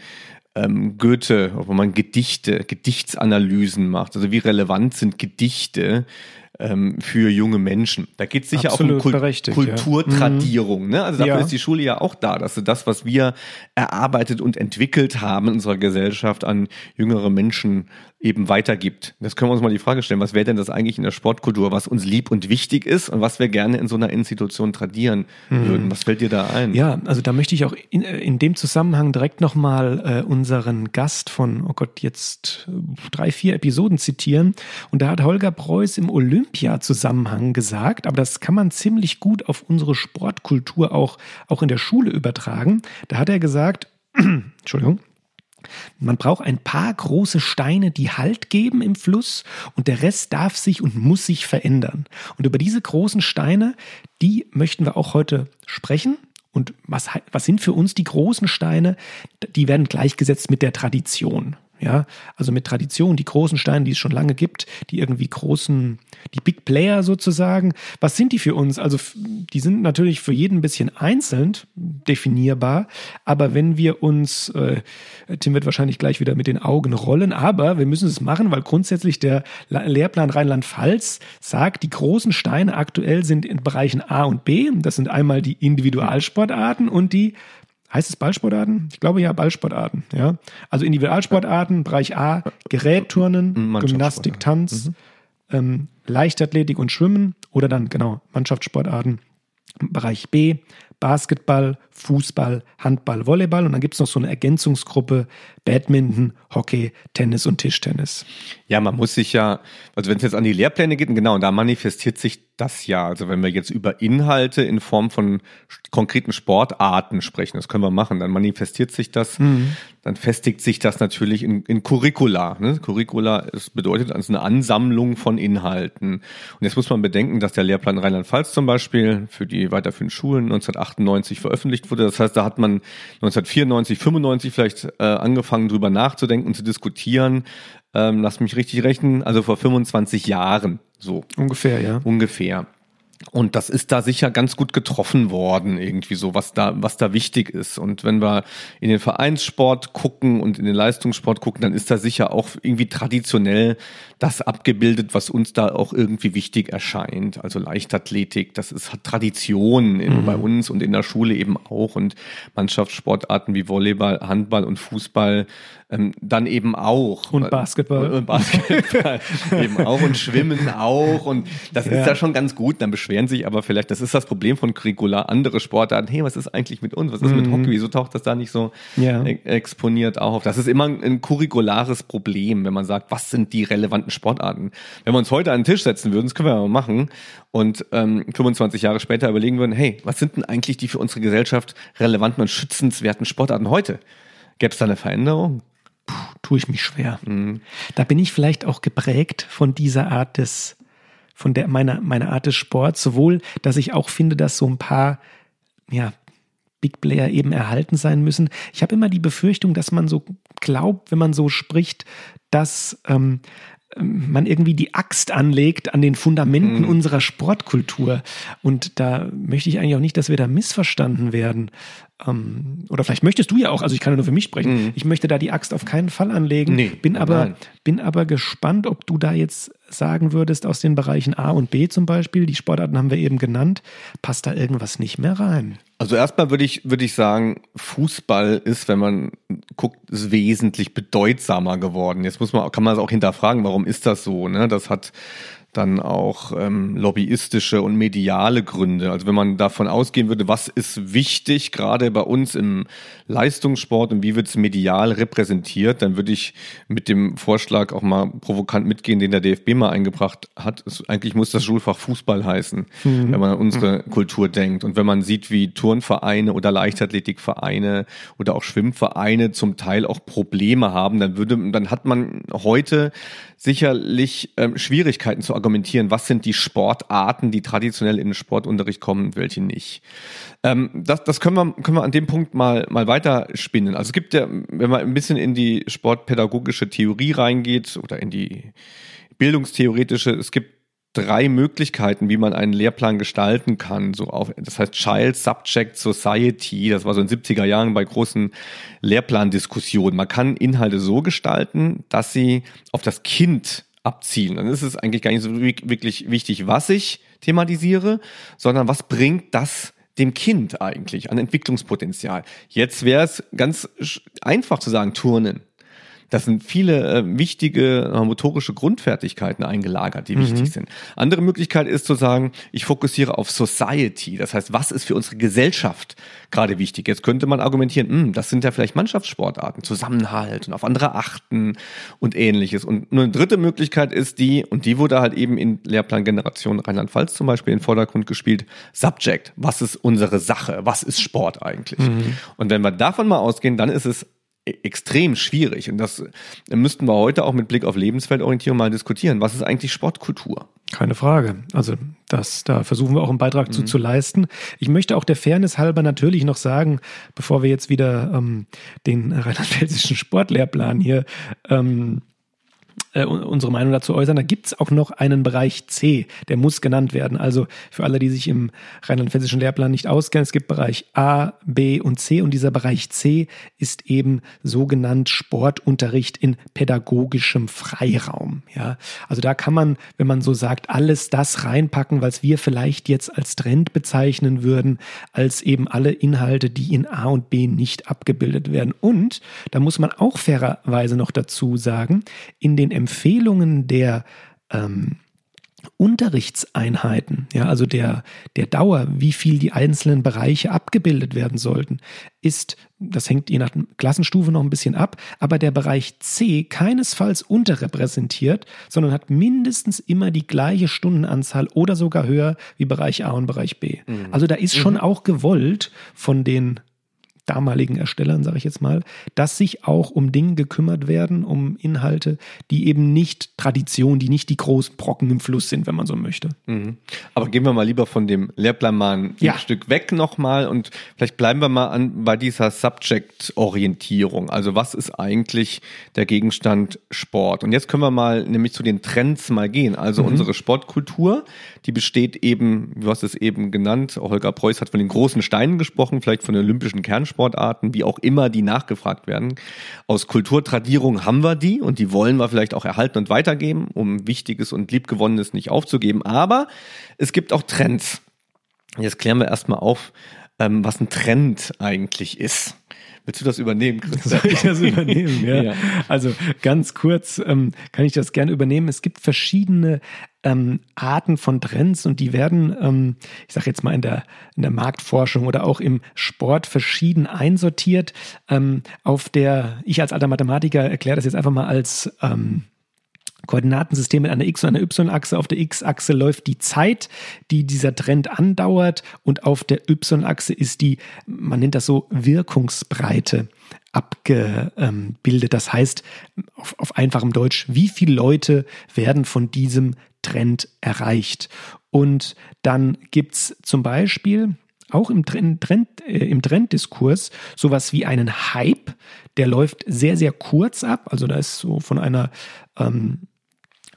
ähm, Goethe, ob man Gedichte, Gedichtsanalysen macht. Also wie relevant sind Gedichte ähm, für junge Menschen. Da geht es sicher Absolut auch um Kult Kulturtradierung. Ja. Ne? Also dafür Ja. ist die Schule ja auch da, dass sie das, was wir erarbeitet und entwickelt haben in unserer Gesellschaft an jüngere Menschen eben weitergibt. Das können wir uns mal die Frage stellen, was wäre denn das eigentlich in der Sportkultur, was uns lieb und wichtig ist und was wir gerne in so einer Institution tradieren würden. Was fällt dir da ein? Mhm. Ja, also da möchte ich auch in, äh, in dem Zusammenhang direkt nochmal äh, unseren Gast von, oh Gott, jetzt äh, drei, vier Episoden zitieren. Und da hat Holger Preuß im Olympia-Zusammenhang gesagt, aber das kann man ziemlich gut auf unsere Sportkultur auch, auch in der Schule übertragen. Da hat er gesagt, Entschuldigung, man braucht ein paar große Steine, die Halt geben im Fluss und der Rest darf sich und muss sich verändern. Und über diese großen Steine, die möchten wir auch heute sprechen. Und was, was sind für uns die großen Steine? Die werden gleichgesetzt mit der Tradition. Ja, also mit Tradition, die großen Steine, die es schon lange gibt, die irgendwie großen, die Big Player sozusagen. Was sind die für uns? Also die sind natürlich für jeden ein bisschen einzeln definierbar, aber wenn wir uns, äh, Tim wird wahrscheinlich gleich wieder mit den Augen rollen, aber wir müssen es machen, weil grundsätzlich der La- Lehrplan Rheinland-Pfalz sagt, die großen Steine aktuell sind in Bereichen A und B. Das sind einmal die Individualsportarten und die Heißt es Ballsportarten? Ich glaube ja, Ballsportarten. Ja. Also Individualsportarten, Bereich A, Gerätturnen, Mannschaftssportarten. Gymnastik, Tanz, ähm, Leichtathletik und Schwimmen oder dann genau Mannschaftssportarten. Bereich B, Basketball, Fußball, Handball, Volleyball und dann gibt es noch so eine Ergänzungsgruppe Badminton, Hockey, Tennis und Tischtennis. Ja, man muss sich ja, also wenn es jetzt an die Lehrpläne geht, genau, da manifestiert sich das ja. Also wenn wir jetzt über Inhalte in Form von konkreten Sportarten sprechen, das können wir machen, dann manifestiert sich das, dann festigt sich das natürlich in, in Curricula. Ne? Curricula es bedeutet also eine Ansammlung von Inhalten. Und jetzt muss man bedenken, dass der Lehrplan Rheinland-Pfalz zum Beispiel für die weiterführenden Schulen 1998 veröffentlicht wurde. Das heißt, da hat man 1994, 95 vielleicht äh, angefangen, drüber nachzudenken und zu diskutieren. Ähm, lass mich richtig rechnen, also vor 25 Jahren so Ungefähr, ja. ungefähr. Und das ist da sicher ganz gut getroffen worden, irgendwie so, was da, was da wichtig ist. Und wenn wir in den Vereinssport gucken und in den Leistungssport gucken, dann ist da sicher auch irgendwie traditionell das abgebildet, was uns da auch irgendwie wichtig erscheint. Also Leichtathletik, das ist Tradition in, bei uns und in der Schule eben auch. Und Mannschaftssportarten wie Volleyball, Handball und Fußball ähm, dann eben auch. Und Basketball. Und Basketball eben auch und Schwimmen auch. Und das Ja. ist ja schon ganz gut. Dann beschweren sich aber vielleicht, das ist das Problem von Curricula, andere Sportarten. Hey, was ist eigentlich mit uns? Was ist mit Hockey? Wieso taucht das da nicht so Mhm. Ja. e- exponiert auf? Das ist immer ein, curriculares Problem, wenn man sagt, was sind die relevanten Sportarten? Wenn wir uns heute an den Tisch setzen würden, das können wir mal machen, und ähm, 25 Jahre später überlegen würden, hey, was sind denn eigentlich die für unsere Gesellschaft relevanten und schützenswerten Sportarten heute? Gäbe es da eine Veränderung? tue ich mich schwer. Mhm. Da bin ich vielleicht auch geprägt von dieser Art des, von der meiner, meiner Art des Sports, sowohl, dass ich auch finde, dass so ein paar, ja, Big Player eben erhalten sein müssen. Ich habe immer die Befürchtung, dass man so glaubt, wenn man so spricht, dass ähm, man irgendwie die Axt anlegt an den Fundamenten unserer Sportkultur. Und da möchte ich eigentlich auch nicht, dass wir da missverstanden werden. Ähm, oder vielleicht möchtest du ja auch, also ich kann ja nur für mich sprechen, ich möchte da die Axt auf keinen Fall anlegen. Nee, bin, aber, nein. bin aber gespannt, ob du da jetzt sagen würdest, aus den Bereichen A und B zum Beispiel, die Sportarten haben wir eben genannt, passt da irgendwas nicht mehr rein. Also erstmal würde ich, würde ich sagen, Fußball ist, wenn man guckt, ist wesentlich bedeutsamer geworden. Jetzt muss man, kann man es auch hinterfragen, warum ist das so? Ne? Das hat dann auch ähm, lobbyistische und mediale Gründe. Also wenn man davon ausgehen würde, was ist wichtig, gerade bei uns im Leistungssport und wie wird es medial repräsentiert, dann würde ich mit dem Vorschlag auch mal provokant mitgehen, den der DFB mal eingebracht hat. Es, eigentlich muss das Schulfach Fußball heißen, mhm. wenn man an unsere mhm. Kultur denkt. Und wenn man sieht, wie Turnvereine oder Leichtathletikvereine oder auch Schwimmvereine zum Teil auch Probleme haben, dann würde, dann hat man heute sicherlich ähm, Schwierigkeiten zu argumentieren, was sind die Sportarten, die traditionell in den Sportunterricht kommen und welche nicht. Ähm, das das können, wir, können wir an dem Punkt mal, mal weiter spinnen. Also es gibt ja, wenn man ein bisschen in die sportpädagogische Theorie reingeht oder in die bildungstheoretische, es gibt drei Möglichkeiten, wie man einen Lehrplan gestalten kann. So auf, das heißt Child Subject Society. Das war so in 70er Jahren bei großen Lehrplandiskussionen. Man kann Inhalte so gestalten, dass sie auf das Kind abzielen. Dann ist es eigentlich gar nicht so wirklich wichtig, was ich thematisiere, sondern was bringt das dem Kind eigentlich an Entwicklungspotenzial. Jetzt wäre es ganz einfach zu sagen, Turnen. Das sind viele äh, wichtige äh, motorische Grundfertigkeiten eingelagert, die mhm. wichtig sind. Andere Möglichkeit ist zu sagen, ich fokussiere auf Society. Das heißt, was ist für unsere Gesellschaft gerade wichtig? Jetzt könnte man argumentieren, mh, hm, das sind ja vielleicht Mannschaftssportarten, Zusammenhalt und auf andere achten und ähnliches. Und eine dritte Möglichkeit ist die, und die wurde halt eben in Lehrplan Generation Rheinland-Pfalz zum Beispiel in den Vordergrund gespielt, Subject. Was ist unsere Sache? Was ist Sport eigentlich? Mhm. Und wenn wir davon mal ausgehen, dann ist es extrem schwierig. Und das müssten wir heute auch mit Blick auf Lebensfeldorientierung mal diskutieren. Was ist eigentlich Sportkultur? Keine Frage. Also das, da versuchen wir auch einen Beitrag mhm. zu, zu leisten. Ich möchte auch der Fairness halber natürlich noch sagen, bevor wir jetzt wieder ähm, den rheinland-pfälzischen Sportlehrplan hier ähm, äh, unsere Meinung dazu äußern. Da gibt's auch noch einen Bereich C, der muss genannt werden. Also für alle, die sich im rheinland-pfälzischen Lehrplan nicht auskennen, es gibt Bereich A, B und C und dieser Bereich C ist eben so genannt Sportunterricht in pädagogischem Freiraum. Ja, also da kann man, wenn man so sagt, alles das reinpacken, was wir vielleicht jetzt als Trend bezeichnen würden, als eben alle Inhalte, die in A und B nicht abgebildet werden. Und da muss man auch fairerweise noch dazu sagen, in den Empfehlungen der ähm, Unterrichtseinheiten, ja, also der, der Dauer, wie viel die einzelnen Bereiche abgebildet werden sollten, ist, das hängt je nach Klassenstufe noch ein bisschen ab, aber der Bereich C keinesfalls unterrepräsentiert, sondern hat mindestens immer die gleiche Stundenanzahl oder sogar höher wie Bereich A und Bereich B. Mhm. Also da ist schon mhm. auch gewollt von den damaligen Erstellern, sage ich jetzt mal, dass sich auch um Dinge gekümmert werden, um Inhalte, die eben nicht Tradition, die nicht die großen Brocken im Fluss sind, wenn man so möchte. Mhm. Aber gehen wir mal lieber von dem Lehrplan mal ein. Stück weg nochmal und vielleicht bleiben wir mal an bei dieser Subject-Orientierung. Also was ist eigentlich der Gegenstand Sport? Und jetzt können wir mal nämlich zu den Trends mal gehen. Also mhm. unsere Sportkultur, die besteht eben, du hast es eben genannt, Holger Preuß hat von den großen Steinen gesprochen, vielleicht von den olympischen Kernsport Sportarten, wie auch immer die nachgefragt werden. Aus Kulturtradierung haben wir die und die wollen wir vielleicht auch erhalten und weitergeben, um Wichtiges und Liebgewonnenes nicht aufzugeben. Aber es gibt auch Trends. Jetzt klären wir erstmal auf, ähm, was ein Trend eigentlich ist. Willst du das übernehmen, Chris? Soll ich das übernehmen? Ja. ja. Also ganz kurz ähm, kann ich das gerne übernehmen. Es gibt verschiedene ähm, Arten von Trends und die werden, ähm, ich sage jetzt mal in der, in der Marktforschung oder auch im Sport verschieden einsortiert. Ähm, auf der, ich als alter Mathematiker erkläre das jetzt einfach mal als ähm, Koordinatensystem mit einer X- und einer Y-Achse. Auf der X-Achse läuft die Zeit, die dieser Trend andauert und auf der Y-Achse ist die, man nennt das so, Wirkungsbreite abgebildet. Das heißt, auf, auf einfachem Deutsch, wie viele Leute werden von diesem Trend erreicht? Und dann gibt's zum Beispiel auch im, Trend, äh, im Trenddiskurs sowas wie einen Hype, der läuft sehr, sehr kurz ab. Also da ist so von einer ähm,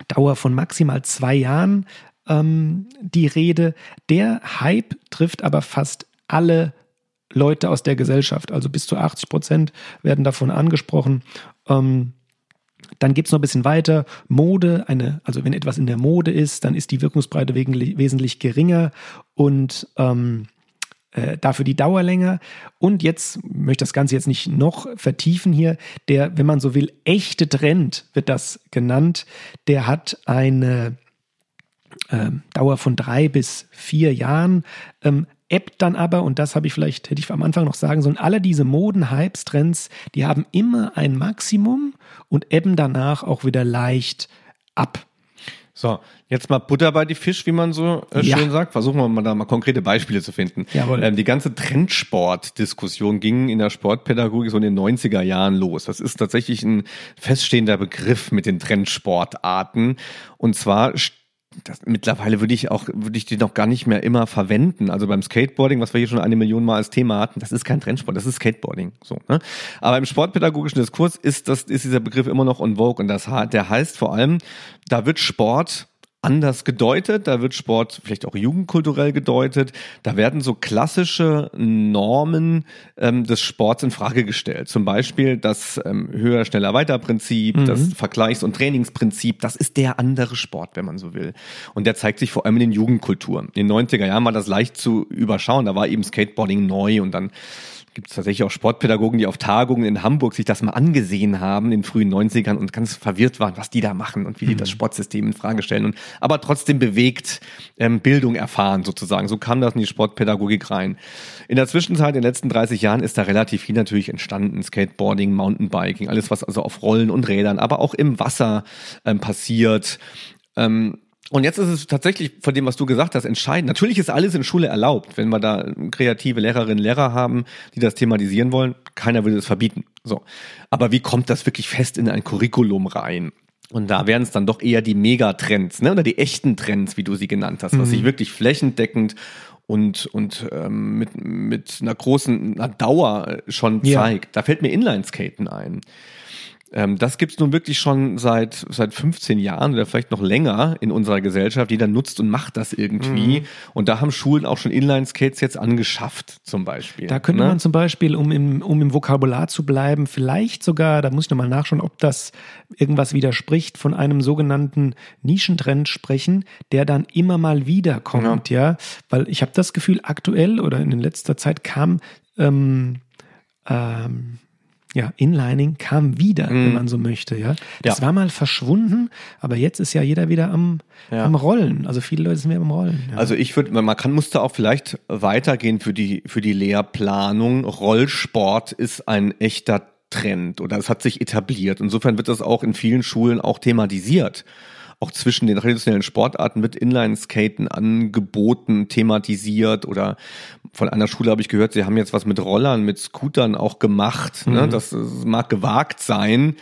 Dauer von maximal zwei Jahren ähm, die Rede. Der Hype trifft aber fast alle Leute aus der Gesellschaft. Also bis zu 80 Prozent werden davon angesprochen. Ähm, dann gibt es noch ein bisschen weiter. Mode, eine, also wenn etwas in der Mode ist, dann ist die Wirkungsbreite wesentlich geringer und ähm, äh, dafür die Dauer länger. Und jetzt möchte das Ganze jetzt nicht noch vertiefen hier. Der, wenn man so will, echte Trend wird das genannt. Der hat eine äh, Dauer von drei bis vier Jahren. Ähm, ebbt dann aber, und das habe ich vielleicht, hätte ich am Anfang noch sagen sollen, alle diese Moden, Hypes, Trends, die haben immer ein Maximum und ebben danach auch wieder leicht ab. So, jetzt mal Butter bei die Fisch, wie man so äh, Ja. schön sagt. Versuchen wir mal da mal konkrete Beispiele zu finden. Jawohl. Ähm, die ganze Trendsport-Diskussion ging in der Sportpädagogik so in den 90er Jahren los. Das ist tatsächlich ein feststehender Begriff mit den Trendsportarten. Und zwar das, mittlerweile würde ich auch, würde ich die noch gar nicht mehr immer verwenden. Also beim Skateboarding, was wir hier schon eine Million Mal als Thema hatten, das ist kein Trendsport, das ist Skateboarding. So, ne? Aber im sportpädagogischen Diskurs ist das, ist dieser Begriff immer noch on vogue und das, der heißt vor allem, da wird Sport anders gedeutet, da wird Sport vielleicht auch jugendkulturell gedeutet, da werden so klassische Normen ähm, des Sports in Frage gestellt. Zum Beispiel das ähm, höher, schneller, weiter Prinzip, das Vergleichs- und Trainingsprinzip, das ist der andere Sport, wenn man so will. Und der zeigt sich vor allem in den Jugendkulturen. In den 90er Jahren war das leicht zu überschauen, da war eben Skateboarding neu und dann gibt es tatsächlich auch Sportpädagogen, die auf Tagungen in Hamburg sich das mal angesehen haben in den frühen 90ern und ganz verwirrt waren, was die da machen und wie die das Sportsystem in Frage stellen. Und aber trotzdem bewegt ähm, Bildung erfahren sozusagen. So kam das in die Sportpädagogik rein. In der Zwischenzeit, in den letzten 30 Jahren, ist da relativ viel natürlich entstanden. Skateboarding, Mountainbiking, alles was also auf Rollen und Rädern, aber auch im Wasser ähm, passiert. Ähm, und jetzt ist es tatsächlich von dem, was du gesagt hast, entscheidend. Natürlich ist alles in Schule erlaubt, wenn wir da kreative Lehrerinnen, Lehrer haben, die das thematisieren wollen. Keiner würde es verbieten. So. Aber wie kommt das wirklich fest in ein Curriculum rein? Und da wären es dann doch eher die Megatrends, ne? Oder die echten Trends, wie du sie genannt hast, was sich wirklich flächendeckend und, und ähm, mit, mit einer großen einer Dauer schon Ja. zeigt. Da fällt mir Inlineskaten ein. Ähm, das gibt's nun wirklich schon seit, seit 15 Jahren oder vielleicht noch länger in unserer Gesellschaft. Jeder nutzt und macht das irgendwie. Mhm. Und da haben Schulen auch schon Inline-Skates jetzt angeschafft, zum Beispiel. Da könnte ne? man zum Beispiel, um im, um im Vokabular zu bleiben, vielleicht sogar, da muss ich nochmal nachschauen, ob das irgendwas widerspricht, von einem sogenannten Nischentrend sprechen, der dann immer mal wieder kommt, ja. Weil ich habe das Gefühl, aktuell oder in letzter Zeit kam ähm, ähm, ja, Inlining kam wieder, wenn man so möchte, ja. Das Mhm. Ja. war mal verschwunden, aber jetzt ist ja jeder wieder am, Ja. am Rollen. Also viele Leute sind mehr am Rollen. Ja. Also ich würde, man kann, musste auch vielleicht weitergehen für die, für die Lehrplanung. Rollsport ist ein echter Trend oder es hat sich etabliert. Insofern wird das auch in vielen Schulen auch thematisiert. Auch zwischen den traditionellen Sportarten wird Inline-Skaten angeboten, thematisiert oder von einer Schule habe ich gehört, sie haben jetzt was mit Rollern, mit Scootern auch gemacht. Ne? Das, das mag gewagt sein,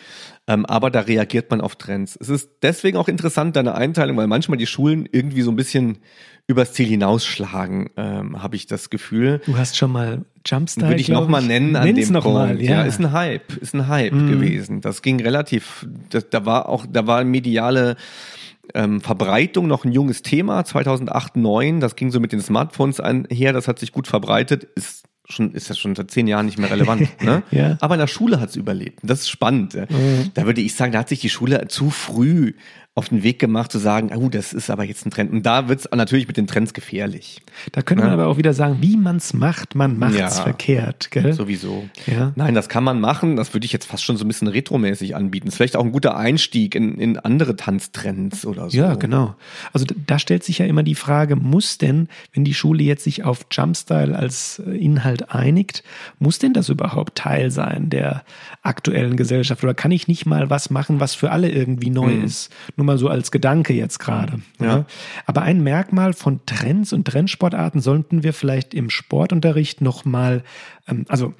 ähm, aber da reagiert man auf Trends. Es ist deswegen auch interessant, deine Einteilung, weil manchmal die Schulen irgendwie so ein bisschen übers Ziel hinausschlagen, ähm, habe ich das Gefühl. Du hast schon mal Jumpstyle. Würde ich nochmal nennen an Nenn's dem noch Punkt. Mal, ja. ja. ist ein Hype, ist ein Hype gewesen. Das ging relativ, das, da war auch, da war mediale ähm, Verbreitung noch ein junges Thema, 2008, 2009, das ging so mit den Smartphones einher, das hat sich gut verbreitet, ist schon, ist das schon seit zehn Jahren nicht mehr relevant. ne? Ja. Aber in der Schule hat es überlebt. Das ist spannend. ja. Da würde ich sagen, da hat sich die Schule zu früh auf den Weg gemacht, zu sagen, oh, das ist aber jetzt ein Trend. Und da wird es natürlich mit den Trends gefährlich. Da könnte man aber auch wieder sagen, wie man es macht, man macht es Ja. verkehrt. Gell? Sowieso. Ja. Nein, das kann man machen. Das würde ich jetzt fast schon so ein bisschen retromäßig anbieten. Ist vielleicht auch ein guter Einstieg in, in andere Tanztrends oder so. Ja, genau. Also da stellt sich ja immer die Frage, muss denn, wenn die Schule jetzt sich auf Jumpstyle als äh, Inhalt einigt, muss denn das überhaupt Teil sein der aktuellen Gesellschaft? Oder kann ich nicht mal was machen, was für alle irgendwie neu ist? Nur mal so als Gedanke jetzt gerade. Ja. Aber ein Merkmal von Trends und Trendsportarten sollten wir vielleicht im Sportunterricht nochmal, ähm, also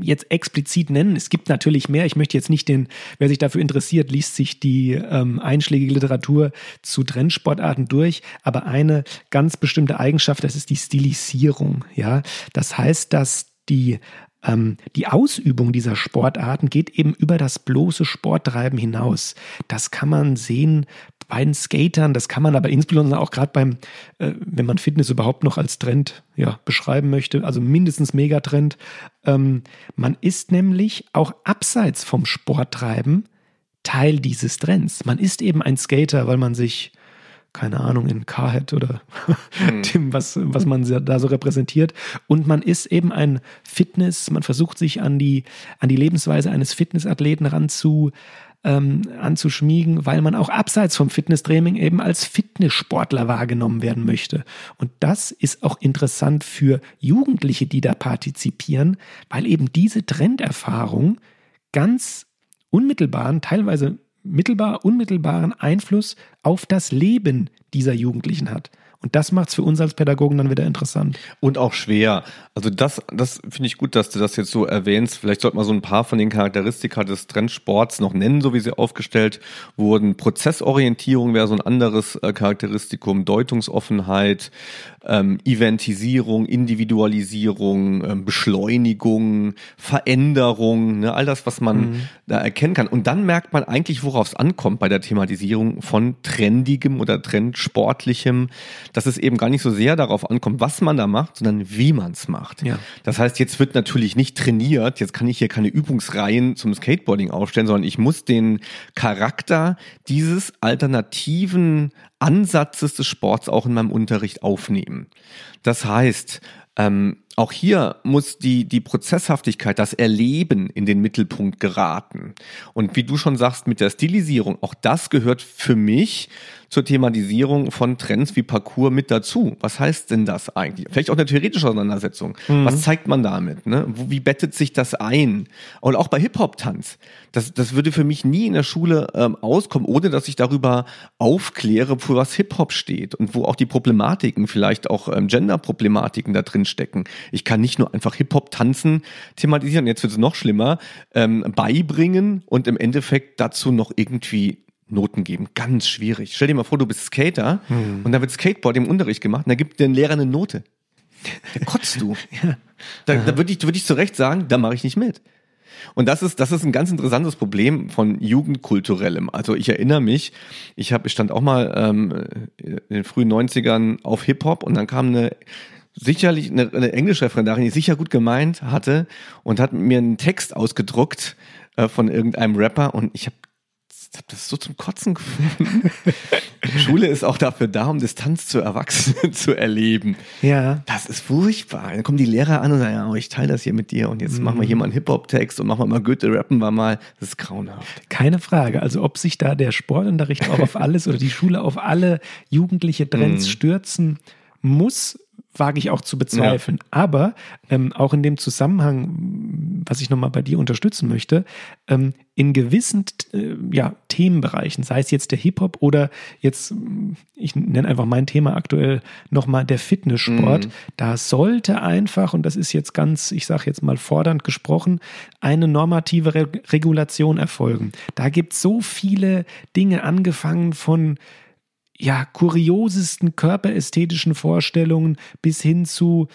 jetzt explizit nennen. Es gibt natürlich mehr. Ich möchte jetzt nicht den, wer sich dafür interessiert, liest sich die ähm, einschlägige Literatur zu Trendsportarten durch. Aber eine ganz bestimmte Eigenschaft, das ist die Stilisierung. Ja, das heißt, dass die ähm, die Ausübung dieser Sportarten geht eben über das bloße Sporttreiben hinaus. Das kann man sehen bei den Skatern, das kann man aber insbesondere auch gerade beim, äh, wenn man Fitness überhaupt noch als Trend ja, beschreiben möchte, also mindestens Megatrend. Ähm, man ist nämlich auch abseits vom Sporttreiben Teil dieses Trends. Man ist eben ein Skater, weil man sich keine Ahnung, in Carhead oder dem, was, was man da so repräsentiert. Und man ist eben ein Fitness, man versucht sich an die, an die Lebensweise eines Fitnessathleten ranzu, ähm, anzuschmiegen, weil man auch abseits vom Fitnesstraining eben als Fitnesssportler wahrgenommen werden möchte. Und das ist auch interessant für Jugendliche, die da partizipieren, weil eben diese Trenderfahrung ganz unmittelbaren, teilweise mittelbar, unmittelbaren Einfluss auf das Leben dieser Jugendlichen hat. Und das macht es für uns als Pädagogen dann wieder interessant. Und auch schwer. Also das, das finde ich gut, dass du das jetzt so erwähnst. Vielleicht sollte man so ein paar von den Charakteristika des Trendsports noch nennen, so wie sie aufgestellt wurden. Prozessorientierung wäre so ein anderes äh, Charakteristikum, Deutungsoffenheit, ähm, Eventisierung, Individualisierung, ähm, Beschleunigung, Veränderung, ne, all das, was man mhm. da erkennen kann. Und dann merkt man eigentlich, worauf es ankommt bei der Thematisierung von trendigem oder trendsportlichem dass es eben gar nicht so sehr darauf ankommt, was man da macht, sondern wie man es macht. Ja. Das heißt, jetzt wird natürlich nicht trainiert, jetzt kann ich hier keine Übungsreihen zum Skateboarding aufstellen, sondern ich muss den Charakter dieses alternativen Ansatzes des Sports auch in meinem Unterricht aufnehmen. Das heißt, ähm, auch hier muss die, die Prozesshaftigkeit, das Erleben in den Mittelpunkt geraten. Und wie du schon sagst, mit der Stilisierung, auch das gehört für mich zur Thematisierung von Trends wie Parcours mit dazu. Was heißt denn das eigentlich? Vielleicht auch eine theoretische Auseinandersetzung. Mhm. Was zeigt man damit? Ne? Wie bettet sich das ein? Und auch bei Hip-Hop-Tanz. Das, das würde für mich nie in der Schule ähm, auskommen, ohne dass ich darüber aufkläre, für was Hip-Hop steht und wo auch die Problematiken, vielleicht auch ähm, Gender-Problematiken da drin stecken. Ich kann nicht nur einfach Hip-Hop-Tanzen thematisieren, jetzt wird es noch schlimmer, ähm, beibringen und im Endeffekt dazu noch irgendwie Noten geben. Ganz schwierig. Stell dir mal vor, du bist Skater hm. und da wird Skateboard im Unterricht gemacht und da gibt dir ein Lehrer eine Note. Da kotzt du. ja. Da, da würde ich, würd ich zu Recht sagen, da mache ich nicht mit. Und das ist, das ist ein ganz interessantes Problem von Jugendkulturellem. Also ich erinnere mich, ich habe, ich stand auch mal ähm, in den frühen 90ern auf Hip-Hop und dann kam eine sicherlich eine, eine englische Referendarin, die sicher gut gemeint hatte und hat mir einen Text ausgedruckt äh, von irgendeinem Rapper und ich habe habe das so zum Kotzen gefunden. Schule ist auch dafür da, um Distanz zu Erwachsenen zu erleben. Ja. Das ist furchtbar. Dann kommen die Lehrer an und sagen, ja, ich teile das hier mit dir und jetzt mhm. machen wir hier mal einen Hip-Hop-Text und machen wir mal Goethe, rappen wir mal. Das ist grauenhaft. Keine Frage. Also ob sich da der Sportunterricht auch auf alles oder die Schule auf alle jugendliche Trends mhm. stürzen muss, wage ich auch zu bezweifeln. Ja. Aber ähm, auch in dem Zusammenhang, was ich nochmal bei dir unterstützen möchte, ähm, in gewissen äh, ja, Themenbereichen, sei es jetzt der Hip-Hop oder jetzt, ich nenne einfach mein Thema aktuell nochmal der Fitnesssport, mhm. da sollte einfach, und das ist jetzt ganz, ich sage jetzt mal fordernd gesprochen, eine normative Re Regulation erfolgen. Da gibt es so viele Dinge angefangen von ja, kuriosesten körperästhetischen Vorstellungen bis hin zu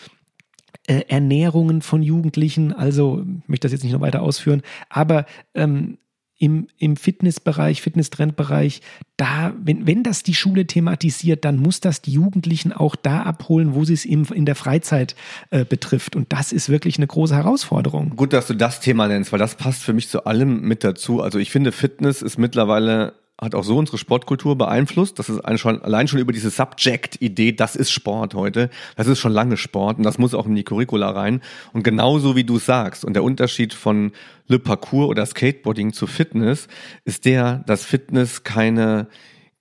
äh, Ernährungen von Jugendlichen. Also, ich möchte das jetzt nicht noch weiter ausführen, aber ähm, im, im Fitnessbereich, Fitnesstrendbereich, da, wenn, wenn das die Schule thematisiert, dann muss das die Jugendlichen auch da abholen, wo sie es im, in der Freizeit äh, betrifft. Und das ist wirklich eine große Herausforderung. Gut, dass du das Thema nennst, weil das passt für mich zu allem mit dazu. Also ich finde, Fitness ist mittlerweile hat auch so unsere Sportkultur beeinflusst. Das ist schon, allein schon über diese Subject-Idee, das ist Sport heute. Das ist schon lange Sport und das muss auch in die Curricula rein. Und genauso wie du sagst, und der Unterschied von Le Parcours oder Skateboarding zu Fitness ist der, dass Fitness keine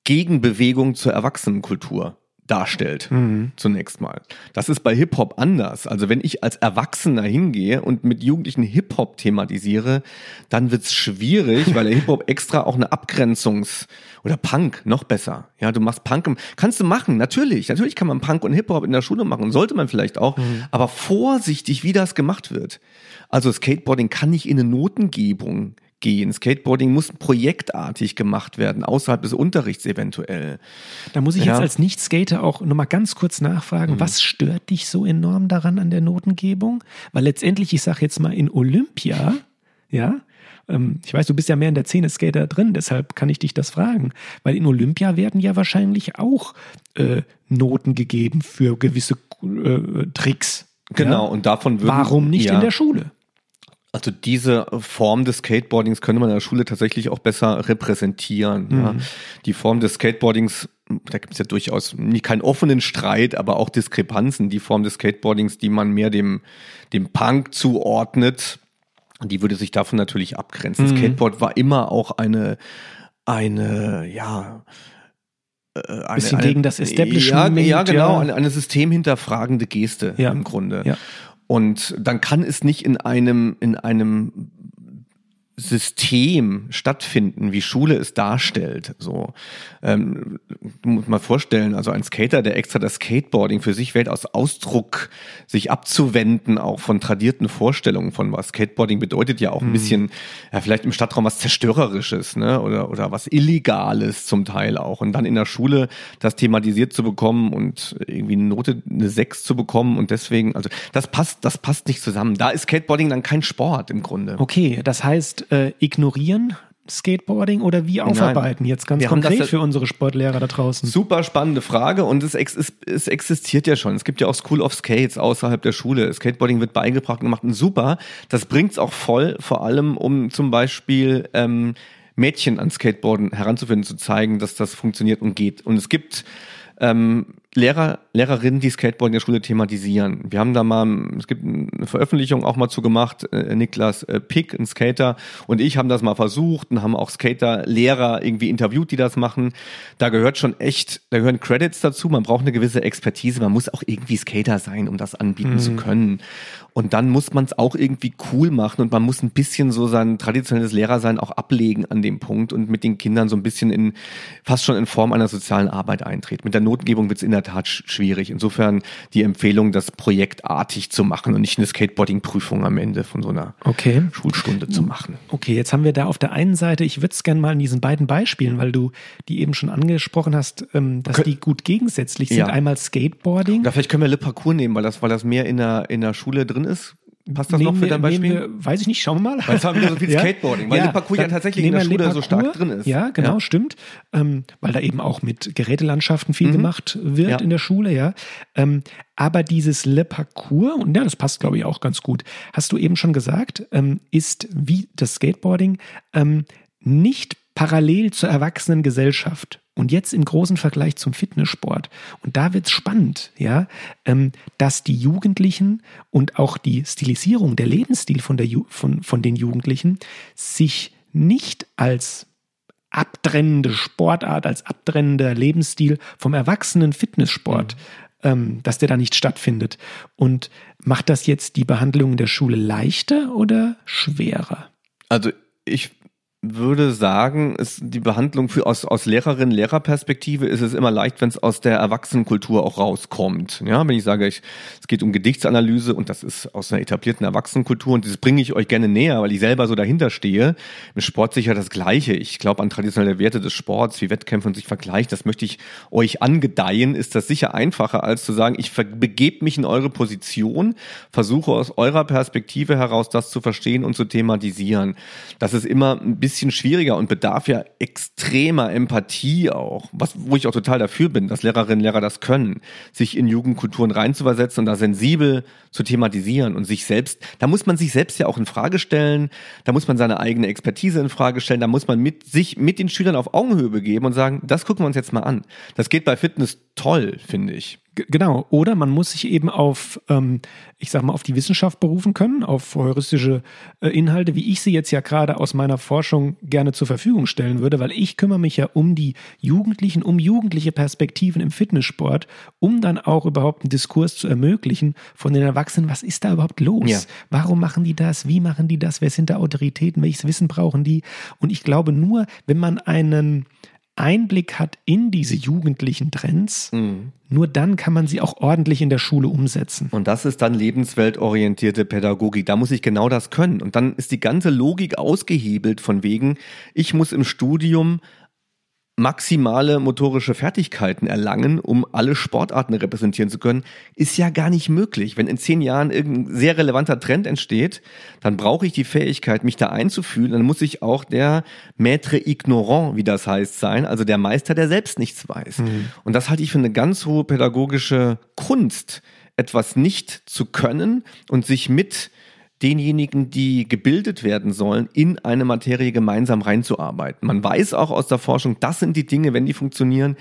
Gegenbewegung zur Erwachsenenkultur darstellt, mhm. zunächst mal. Das ist bei Hip-Hop anders. Also wenn ich als Erwachsener hingehe und mit Jugendlichen Hip-Hop thematisiere, dann wird's schwierig, weil der Hip-Hop extra auch eine Abgrenzungs- oder Punk, noch besser. Ja, du machst Punk, kannst du machen, natürlich. Natürlich kann man Punk und Hip-Hop in der Schule machen, sollte man vielleicht auch, mhm. aber vorsichtig, wie das gemacht wird. Also Skateboarding kann nicht in eine Notengebung gehen. Skateboarding muss projektartig gemacht werden, außerhalb des Unterrichts eventuell. Da muss ich ja. jetzt als Nicht-Skater auch nochmal ganz kurz nachfragen, mhm. was stört dich so enorm daran an der Notengebung? Weil letztendlich, ich sage jetzt mal in Olympia, ja, ähm, ich weiß, du bist ja mehr in der Szene Skater drin, deshalb kann ich dich das fragen. Weil in Olympia werden ja wahrscheinlich auch äh, Noten gegeben für gewisse äh, Tricks. Genau, ja? und davon würden, Warum nicht ja. in der Schule? Also diese Form des Skateboardings könnte man in der Schule tatsächlich auch besser repräsentieren. Mhm. Ja. Die Form des Skateboardings, da gibt es ja durchaus nie keinen offenen Streit, aber auch Diskrepanzen. Die Form des Skateboardings, die man mehr dem, dem Punk zuordnet, Die würde sich davon natürlich abgrenzen. Mhm. Skateboard war immer auch eine, eine, ja, äh, eine, bisschen gegen das Establishment. Ja, ja genau, ja. Eine, eine systemhinterfragende Geste ja. im Grunde. Ja. Und dann kann es nicht in einem, in einem System stattfinden, wie Schule es darstellt. So, ähm, du musst mal vorstellen, also ein Skater, der extra das Skateboarding für sich wählt, aus Ausdruck sich abzuwenden, auch von tradierten Vorstellungen von was. Skateboarding bedeutet ja auch ein mhm. bisschen, ja, vielleicht im Stadtraum was Zerstörerisches, ne, oder, oder was Illegales zum Teil auch. Und dann in der Schule das thematisiert zu bekommen und irgendwie eine Note, eine Sechs zu bekommen und deswegen, also das passt, das passt nicht zusammen. Da ist Skateboarding dann kein Sport im Grunde. Okay, das heißt, äh, ignorieren Skateboarding oder wie aufarbeiten Nein. jetzt ganz Wir konkret für unsere Sportlehrer da draußen? Super spannende Frage und es, ex es, existiert ja schon. Es gibt ja auch School of Skates außerhalb der Schule. Skateboarding wird beigebracht und gemacht und super. Das bringt's auch voll, vor allem um zum Beispiel ähm, Mädchen an Skateboarden heranzufinden, zu zeigen, dass das funktioniert und geht. Und es gibt ähm, Lehrer, Lehrerinnen, die Skateboard in der Schule thematisieren. Wir haben da mal, es gibt eine Veröffentlichung auch mal zu gemacht, äh, Niklas äh, Pick, ein Skater, und ich haben das mal versucht und haben auch Skater-Lehrer irgendwie interviewt, die das machen. Da gehört schon echt, da gehören Credits dazu, man braucht eine gewisse Expertise, man muss auch irgendwie Skater sein, um das anbieten mhm. zu können. Und dann muss man es auch irgendwie cool machen und man muss ein bisschen so sein traditionelles Lehrersein auch ablegen an dem Punkt und mit den Kindern so ein bisschen in, fast schon in Form einer sozialen Arbeit eintreten. Mit der Notengebung wird es in der Tat schwierig. Insofern die Empfehlung, das projektartig zu machen und nicht eine Skateboarding-Prüfung am Ende von so einer okay. Schulstunde zu machen. Okay, jetzt haben wir da auf der einen Seite, ich würde es gerne mal in diesen beiden Beispielen, weil du die eben schon angesprochen hast, ähm, dass die gut gegensätzlich sind. Ja. Einmal Skateboarding. Oder vielleicht können wir Le Parcours nehmen, weil das, weil das mehr in der, in der Schule drin ist. Passt das nehmen noch für dein Beispiel? Wir, weiß ich nicht, schauen wir mal. Weil es haben wieder so viel Skateboarding, weil ja, Le Parcours ja tatsächlich in der Schule Parcours, so stark drin ist. Ja, genau, ja. stimmt. Ähm, weil da eben auch mit Gerätelandschaften viel mhm. gemacht wird ja. in der Schule, ja. Ähm, aber dieses Le Parcours, und ja, das passt, glaube ich, auch ganz gut, hast du eben schon gesagt, ähm, ist wie das Skateboarding ähm, nicht parallel zur Erwachsenengesellschaft und jetzt im großen Vergleich zum Fitnesssport. Und da wird es spannend, ja, ähm, dass die Jugendlichen und auch die Stilisierung, der Lebensstil von, der Ju von, von den Jugendlichen sich nicht als abtrennende Sportart, als abtrennender Lebensstil vom erwachsenen Fitnesssport, mhm. ähm, dass der da nicht stattfindet. Und macht das jetzt die Behandlung in der Schule leichter oder schwerer? Also ich würde sagen, ist die Behandlung für aus, aus Lehrerin, Lehrerperspektive ist es immer leicht, wenn es aus der Erwachsenenkultur auch rauskommt. Ja, wenn ich sage, ich, es geht um Gedichtsanalyse und das ist aus einer etablierten Erwachsenenkultur und das bringe ich euch gerne näher, weil ich selber so dahinter stehe. Im Sport sicher das Gleiche. Ich glaube an traditionelle Werte des Sports, wie Wettkämpfe und sich vergleicht. Das möchte ich euch angedeihen. Ist das sicher einfacher, als zu sagen, ich begebe mich in eure Position, versuche aus eurer Perspektive heraus das zu verstehen und zu thematisieren. Das ist immer ein bisschen bisschen schwieriger und bedarf ja extremer Empathie auch, was, wo ich auch total dafür bin, dass Lehrerinnen und Lehrer das können, sich in Jugendkulturen reinzuversetzen und da sensibel zu thematisieren und sich selbst, da muss man sich selbst ja auch in Frage stellen, da muss man seine eigene Expertise in Frage stellen, da muss man mit sich, mit den Schülern auf Augenhöhe begeben und sagen, das gucken wir uns jetzt mal an. Das geht bei Fitness toll, finde ich. Genau, oder man muss sich eben auf, ähm, ich sag mal, auf die Wissenschaft berufen können, auf heuristische äh, Inhalte, wie ich sie jetzt ja gerade aus meiner Forschung gerne zur Verfügung stellen würde, weil ich kümmere mich ja um die Jugendlichen, um jugendliche Perspektiven im Fitnesssport, um dann auch überhaupt einen Diskurs zu ermöglichen von den Erwachsenen, was ist da überhaupt los? Ja. Warum machen die das? Wie machen die das? Wer sind da Autoritäten? Welches Wissen brauchen die? Und ich glaube nur, wenn man einen Einblick hat in diese jugendlichen Trends, mhm. nur dann kann man sie auch ordentlich in der Schule umsetzen. Und das ist dann lebensweltorientierte Pädagogik. Da muss ich genau das können. Und dann ist die ganze Logik ausgehebelt von wegen, ich muss im Studium maximale motorische Fertigkeiten erlangen, um alle Sportarten repräsentieren zu können, ist ja gar nicht möglich. Wenn in zehn Jahren irgendein sehr relevanter Trend entsteht, dann brauche ich die Fähigkeit, mich da einzufühlen. Dann muss ich auch der Maître ignorant, wie das heißt, sein, also der Meister, der selbst nichts weiß. Mhm. Und das halte ich für eine ganz hohe pädagogische Kunst, etwas nicht zu können und sich mit denjenigen, die gebildet werden sollen, in eine Materie gemeinsam reinzuarbeiten. Man weiß auch aus der Forschung, das sind die Dinge, wenn die funktionieren,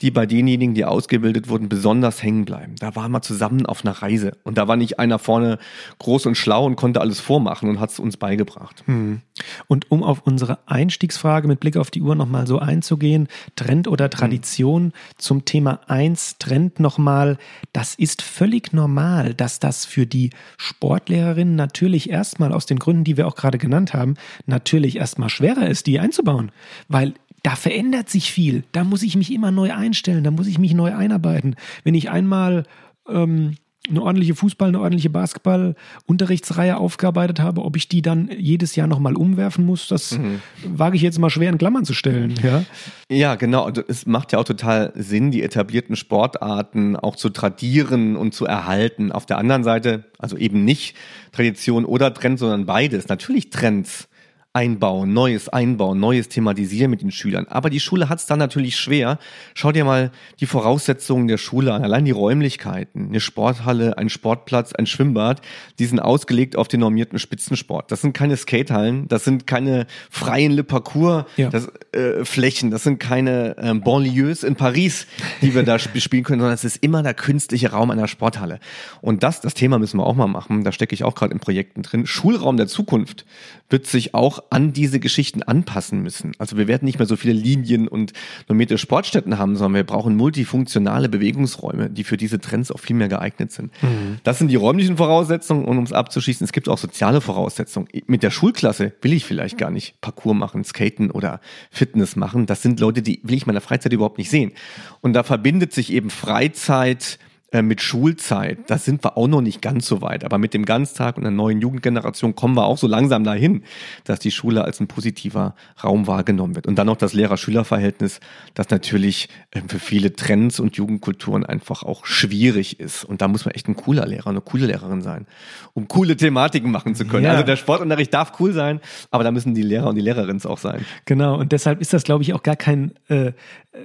die bei denjenigen, die ausgebildet wurden, besonders hängen bleiben. Da waren wir zusammen auf einer Reise und da war nicht einer vorne groß und schlau und konnte alles vormachen und hat es uns beigebracht. Hm. Und um auf unsere Einstiegsfrage mit Blick auf die Uhr nochmal so einzugehen, Trend oder Tradition hm. zum Thema 1, Trend nochmal, das ist völlig normal, dass das für die Sportlehrerinnen natürlich natürlich erstmal aus den Gründen, die wir auch gerade genannt haben, natürlich erstmal schwerer ist, die einzubauen. Weil da verändert sich viel. Da muss ich mich immer neu einstellen, da muss ich mich neu einarbeiten. Wenn ich einmal ähm, eine ordentliche Fußball, eine ordentliche Basketball-Unterrichtsreihe aufgearbeitet habe, ob ich die dann jedes Jahr nochmal umwerfen muss, das mhm. wage ich jetzt mal schwer in Klammern zu stellen. Ja, ja genau. Es macht ja auch total Sinn, die etablierten Sportarten auch zu tradieren und zu erhalten. Auf der anderen Seite, also eben nicht Tradition oder Trend, sondern beides. Natürlich Trends einbauen, Neues einbauen, Neues thematisieren mit den Schülern. Aber die Schule hat es dann natürlich schwer. Schau dir mal die Voraussetzungen der Schule an. Allein die Räumlichkeiten, eine Sporthalle, ein Sportplatz, ein Schwimmbad, die sind ausgelegt auf den normierten Spitzensport. Das sind keine Skatehallen, das sind keine freien Le Parcours ja. das, äh, Flächen, das sind keine äh, Banlieues in Paris, die wir da spielen können, sondern es ist immer der künstliche Raum einer Sporthalle. Und das, das Thema müssen wir auch mal machen. Da stecke ich auch gerade in Projekten drin. Schulraum der Zukunft wird sich auch an diese Geschichten anpassen müssen. Also wir werden nicht mehr so viele Linien und normierte Sportstätten haben, sondern wir brauchen multifunktionale Bewegungsräume, die für diese Trends auch viel mehr geeignet sind. Mhm. Das sind die räumlichen Voraussetzungen und um es abzuschließen, es gibt auch soziale Voraussetzungen. Mit der Schulklasse will ich vielleicht gar nicht Parkour machen, Skaten oder Fitness machen. Das sind Leute, die will ich meiner Freizeit überhaupt nicht sehen. Und da verbindet sich eben Freizeit, äh, mit Schulzeit, da sind wir auch noch nicht ganz so weit. Aber mit dem Ganztag und der neuen Jugendgeneration kommen wir auch so langsam dahin, dass die Schule als ein positiver Raum wahrgenommen wird. Und dann noch das Lehrer-Schüler-Verhältnis, das natürlich ähm, für viele Trends und Jugendkulturen einfach auch schwierig ist. Und da muss man echt ein cooler Lehrer, eine coole Lehrerin sein, um coole Thematiken machen zu können. Ja. Also der Sportunterricht darf cool sein, aber da müssen die Lehrer und die Lehrerinnen auch sein. Genau. Und deshalb ist das, glaube ich, auch gar kein äh,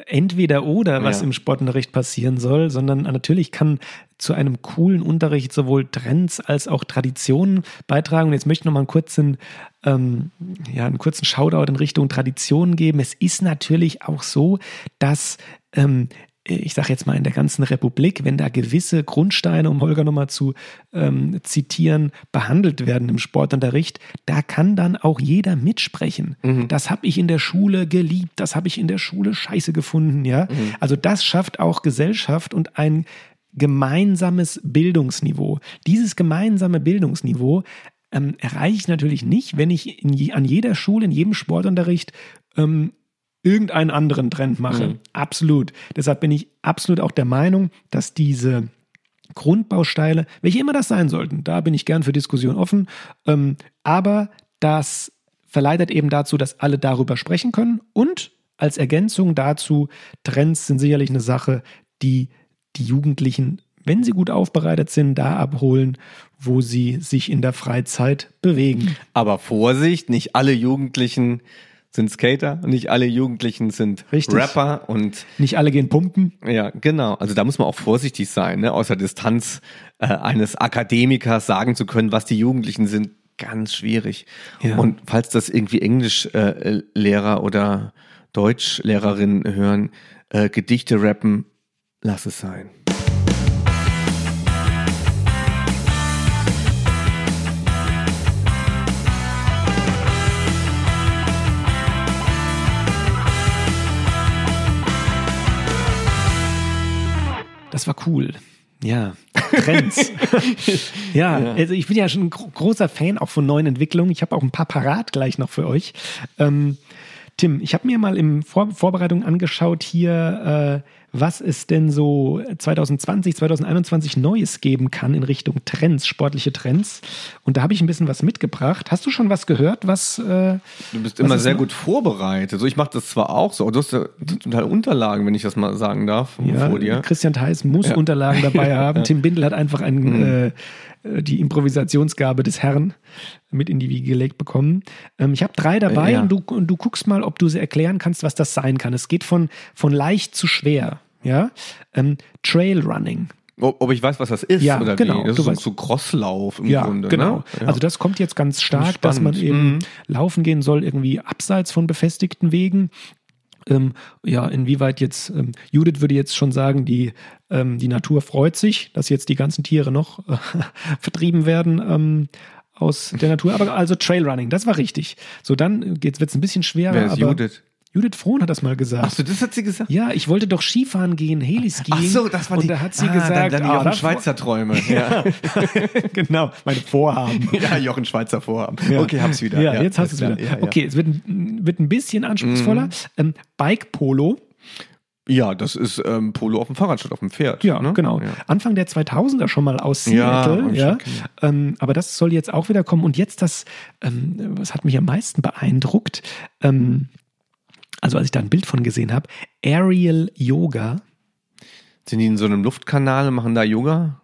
entweder oder, was ja. im Sportunterricht passieren soll, sondern natürlich kann zu einem coolen Unterricht sowohl Trends als auch Traditionen beitragen. Und jetzt möchte ich noch mal einen kurzen, ähm, ja, einen kurzen Shoutout in Richtung Traditionen geben. Es ist natürlich auch so, dass ähm, ich sage jetzt mal in der ganzen Republik, wenn da gewisse Grundsteine, um Holger nochmal zu ähm, zitieren, behandelt werden im Sportunterricht, da kann dann auch jeder mitsprechen. Mhm. Das habe ich in der Schule geliebt, das habe ich in der Schule scheiße gefunden, ja. Mhm. Also das schafft auch Gesellschaft und ein gemeinsames Bildungsniveau. Dieses gemeinsame Bildungsniveau ähm, erreiche ich natürlich nicht, wenn ich je, an jeder Schule, in jedem Sportunterricht ähm, irgendeinen anderen Trend mache. Mhm. Absolut. Deshalb bin ich absolut auch der Meinung, dass diese Grundbausteine, welche immer das sein sollten, da bin ich gern für Diskussion offen, ähm, aber das verleitet eben dazu, dass alle darüber sprechen können und als Ergänzung dazu, Trends sind sicherlich eine Sache, die die Jugendlichen, wenn sie gut aufbereitet sind, da abholen, wo sie sich in der Freizeit bewegen. Aber Vorsicht, nicht alle Jugendlichen sind Skater, nicht alle Jugendlichen sind Richtig. Rapper und nicht alle gehen pumpen. Ja, genau. Also da muss man auch vorsichtig sein, ne? außer Distanz äh, eines Akademikers sagen zu können, was die Jugendlichen sind, ganz schwierig. Ja. Und falls das irgendwie Englischlehrer äh, oder Deutschlehrerinnen hören, äh, Gedichte rappen, lass es sein. Das war cool. Ja, Trends. ja, ja, also ich bin ja schon ein großer Fan auch von neuen Entwicklungen. Ich habe auch ein paar parat gleich noch für euch. Ähm, Tim, ich habe mir mal im Vor Vorbereitung angeschaut hier, äh, was es denn so 2020, 2021 Neues geben kann in Richtung Trends, sportliche Trends. Und da habe ich ein bisschen was mitgebracht. Hast du schon was gehört? Was? Äh, du bist immer sehr noch? gut vorbereitet. So, ich mache das zwar auch so, du hast ja total Unterlagen, wenn ich das mal sagen darf, ja, vor dir. Christian Theis muss ja. Unterlagen dabei haben. Tim Bindel hat einfach ein, mhm. äh, die Improvisationsgabe des Herrn mit in die Wiege gelegt bekommen. Ähm, ich habe drei dabei ja. und, du, und du guckst mal, ob du sie erklären kannst, was das sein kann. Es geht von, von leicht zu schwer. Ja? Ähm, Trail Running. Ob, ich weiß, was das ist Ja, oder genau, wie. Das du ist so, weißt- so Crosslauf im Ja, Grunde. genau. Ne? Ja. Also das kommt jetzt ganz stark, dass man eben Mhm. laufen gehen soll, irgendwie abseits von befestigten Wegen. Ähm, ja, inwieweit jetzt, ähm, Judith würde jetzt schon sagen, die, ähm, die Natur freut sich, dass jetzt die ganzen Tiere noch äh, vertrieben werden ähm, aus der Natur. Aber also Trailrunning, das war richtig. So, dann wird es ein bisschen schwerer. Wer ist aber Judith? Judith Frohn hat das mal gesagt. Achso, das hat sie gesagt? Ja, ich wollte doch Skifahren gehen, Heliskiing. Ach so, das war und die. da hat sie ah, gesagt, dann, dann die ah, Jochen das- Schweizer Träume. Ja. genau, meine Vorhaben. ja, Jochen Schweizer Vorhaben. Ja. Okay, hab's wieder. Ja, jetzt hast du es wieder. Ja, ja. Okay, es wird, ein- wird ein bisschen anspruchsvoller. Mhm. Ähm, Bike Polo, Ja, das ist ähm, Polo auf dem Fahrrad statt auf dem Pferd. ja, ne? genau. Ja. Anfang der 2000er schon mal aus Ja, Seattle. Ja, gesehen. ähm, aber das soll jetzt auch wieder kommen. Und jetzt das, ähm, was hat mich am meisten beeindruckt, ähm, also als ich da ein Bild von gesehen habe, Aerial Yoga, Sind die in so einem Luftkanal und machen da Yoga?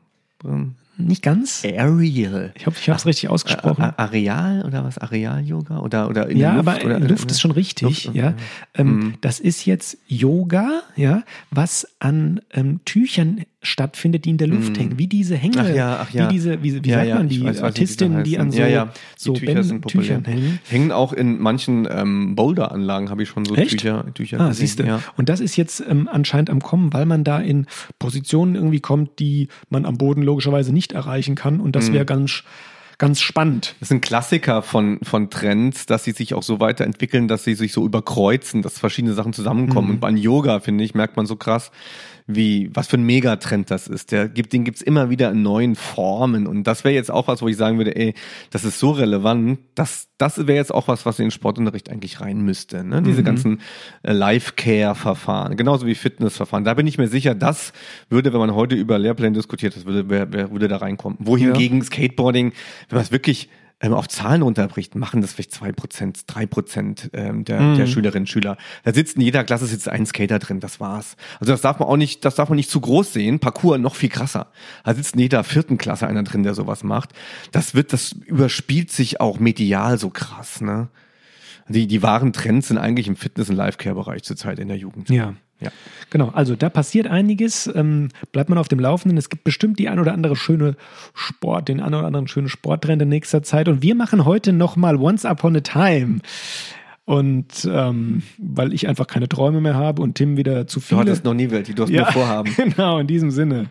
nicht ganz. Aerial. Ich hoffe, ich habe es richtig ausgesprochen. A- Areal oder was? Areal-Yoga? Oder, oder in ja, Luft? aber oder, Luft ist schon richtig, Luft, ja. ja. Ähm, Mhm. Das ist jetzt Yoga, ja, was an ähm, Tüchern stattfindet, die in der Luft hängen, wie diese Hänge, Mhm. Ach ja, ach ja. wie diese, wie, wie Ja, sagt man, die weiß, Artistinnen, die an so, ja, ja. Die so Tücher Bänden- sind populär. Tüchern hängen. Hängen auch in manchen ähm, Boulder-Anlagen, habe ich schon so Echt? Tücher, Tücher Ah, gesehen. siehst du. Ja. Und das ist jetzt ähm, anscheinend am Kommen, weil man da in Positionen irgendwie kommt, die man am Boden logischerweise nicht erreichen kann. Und Mhm. das wäre ganz, ganz spannend. Das ist ein Klassiker von, von Trends, dass sie sich auch so weiterentwickeln, dass sie sich so überkreuzen, dass verschiedene Sachen zusammenkommen. Mhm. Und beim Yoga, finde ich, merkt man so krass, wie, was für ein Megatrend das ist. Der gibt, den gibt's immer wieder in neuen Formen. Und das wäre jetzt auch was, wo ich sagen würde, ey, das ist so relevant, dass, das wäre jetzt auch was, was in den Sportunterricht eigentlich rein müsste. Ne? Diese Mhm. ganzen äh, Life-Care-Verfahren, genauso wie Fitnessverfahren. Da bin ich mir sicher, das würde, wenn man heute über Lehrpläne diskutiert, das würde, wer, wer würde da reinkommen. Wohingegen Skateboarding, wenn man es wirklich ähm, auf Zahlen runterbricht, machen das vielleicht zwei Prozent, drei Prozent ähm, der, Mhm. der Schülerinnen und Schüler. Da sitzt in jeder Klasse sitzt ein Skater drin, das war's. Also das darf man auch nicht, das darf man nicht zu groß sehen. Parcours noch viel krasser. Da sitzt in jeder vierten Klasse einer drin, der sowas macht. Das wird, das überspielt sich auch medial so krass, ne? Die, die wahren Trends sind eigentlich im Fitness- und Life-Care-Bereich zurzeit in der Jugend. Ja. Ja. Genau, also da passiert einiges. Ähm, bleibt man auf dem Laufenden. Es gibt bestimmt die ein oder andere schöne Sport, den ein oder anderen schönen Sporttrend in nächster Zeit. Und wir machen heute nochmal Once Upon a Time. Und ähm, weil ich einfach keine Träume mehr habe und Tim wieder zu Du viele. hattest noch nie welche, du hast nur Vorhaben. Genau, in diesem Sinne.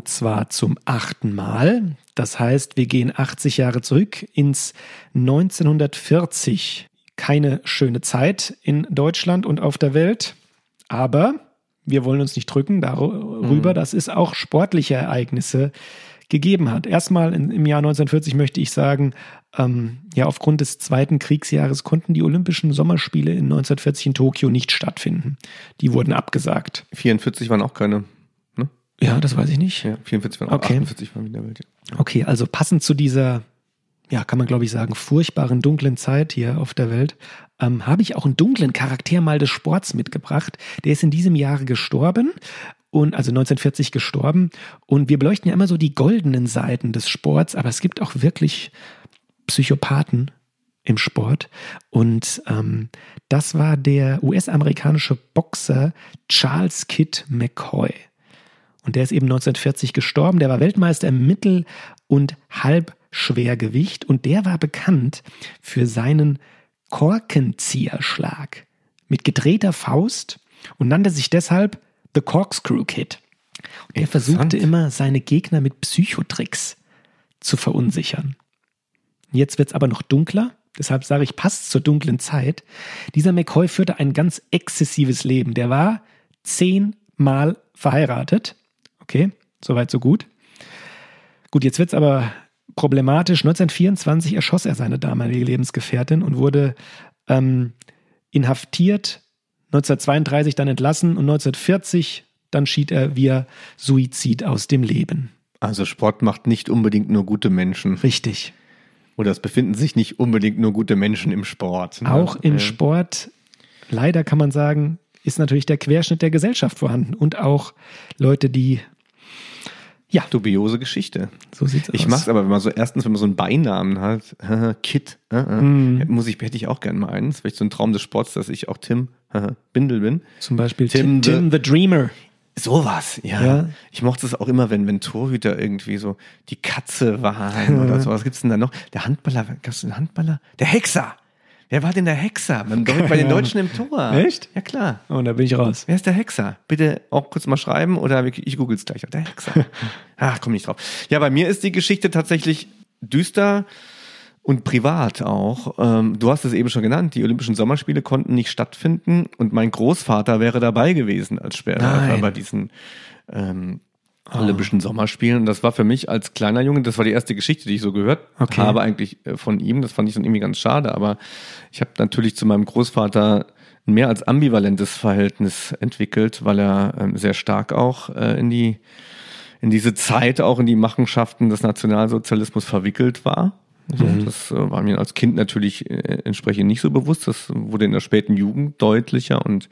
Und zwar zum achten Mal. Das heißt, wir gehen 80 Jahre zurück ins 1940. Keine schöne Zeit in Deutschland und auf der Welt. Aber wir wollen uns nicht drücken darüber, dass es auch sportliche Ereignisse gegeben hat. Erstmal im Jahr 1940 möchte ich sagen, ähm, ja, aufgrund des Zweiten Kriegsjahres konnten die Olympischen Sommerspiele in 1940 in Tokio nicht stattfinden. Die wurden abgesagt. 44 waren auch keine. Ja, das weiß ich nicht. Ja, 44 waren Okay. 48 waren in der Welt. Ja. Okay, also passend zu dieser, ja, kann man glaube ich sagen, furchtbaren dunklen Zeit hier auf der Welt, ähm, habe ich auch einen dunklen Charakter mal des Sports mitgebracht. Der ist in diesem Jahre gestorben und also 1940 gestorben. Und wir beleuchten ja immer so die goldenen Seiten des Sports, aber es gibt auch wirklich Psychopathen im Sport. Und ähm, das war der US-amerikanische Boxer Charles Kidd McCoy. Und der ist eben 1940 gestorben. Der war Weltmeister im Mittel- und Halbschwergewicht. Und der war bekannt für seinen Korkenzieherschlag mit gedrehter Faust und nannte sich deshalb The Corkscrew Kid. Und der Interessant. versuchte immer, seine Gegner mit Psychotricks zu verunsichern. Jetzt wird es aber noch dunkler. Deshalb sage ich, passt zur dunklen Zeit. Dieser McCoy führte ein ganz exzessives Leben. Der war zehnmal verheiratet. Okay, soweit so gut. Gut, jetzt wird es aber problematisch. 1924 erschoss er seine damalige Lebensgefährtin und wurde ähm, inhaftiert, 1932 dann entlassen und 1940 dann schied er via Suizid aus dem Leben. Also Sport macht nicht unbedingt nur gute Menschen. Richtig. Oder es befinden sich nicht unbedingt nur gute Menschen im Sport. ne? Auch im Äh, Sport, leider kann man sagen, ist natürlich der Querschnitt der Gesellschaft vorhanden und auch Leute, die Ja. Dubiose Geschichte. So sieht's Ich aus. mach's aber, wenn man so erstens, wenn man so einen Beinamen hat, Kit, äh, äh, Mhm. muss ich, hätte ich auch gerne mal eins. Vielleicht so ein Traum des Sports, dass ich auch Tim Bindel bin. Zum Beispiel Tim Tim, Tim the Dreamer. Sowas, ja. Ja. Ich mochte es auch immer, wenn, wenn Torhüter irgendwie so die Katze waren oder so. Was gibt's denn da noch? Der Handballer, gab's einen Handballer? Der Hexer! Wer war denn der Hexer? Beim Deu- bei den Deutschen im Tor. Echt? Ja, klar. Und da bin ich raus. Wer ist der Hexer? Bitte auch kurz mal schreiben oder ich google es gleich. Der Hexer. Ach, komm nicht drauf. Ja, bei mir ist die Geschichte tatsächlich düster und privat auch. Ähm, du hast es eben schon genannt, die Olympischen Sommerspiele konnten nicht stattfinden und mein Großvater wäre dabei gewesen als Nein. bei diesen ähm, Olympischen Sommerspielen. Und das war für mich als kleiner Junge, das war die erste Geschichte, die ich so gehört Okay. habe eigentlich äh, von ihm. Das fand ich dann irgendwie ganz schade. Aber ich habe natürlich zu meinem Großvater ein mehr als ambivalentes Verhältnis entwickelt, weil er ähm, sehr stark auch äh, in die in diese Zeit auch in die Machenschaften des Nationalsozialismus verwickelt war. So, Das äh, war mir als Kind natürlich äh, entsprechend nicht so bewusst. Das wurde in der späten Jugend deutlicher und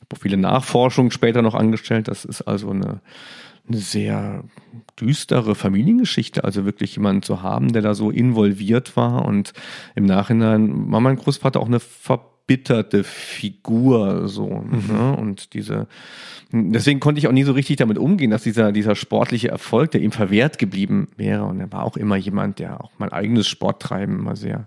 habe auch viele Nachforschungen später noch angestellt. Das ist also eine, eine sehr düstere Familiengeschichte, also wirklich jemanden zu haben, der da so involviert war. Und im Nachhinein war mein Großvater auch eine verbitterte Figur so ne? und diese deswegen konnte ich auch nie so richtig damit umgehen, dass dieser dieser sportliche Erfolg, der ihm verwehrt geblieben wäre. Und er war auch immer jemand, der auch mein eigenes Sporttreiben immer sehr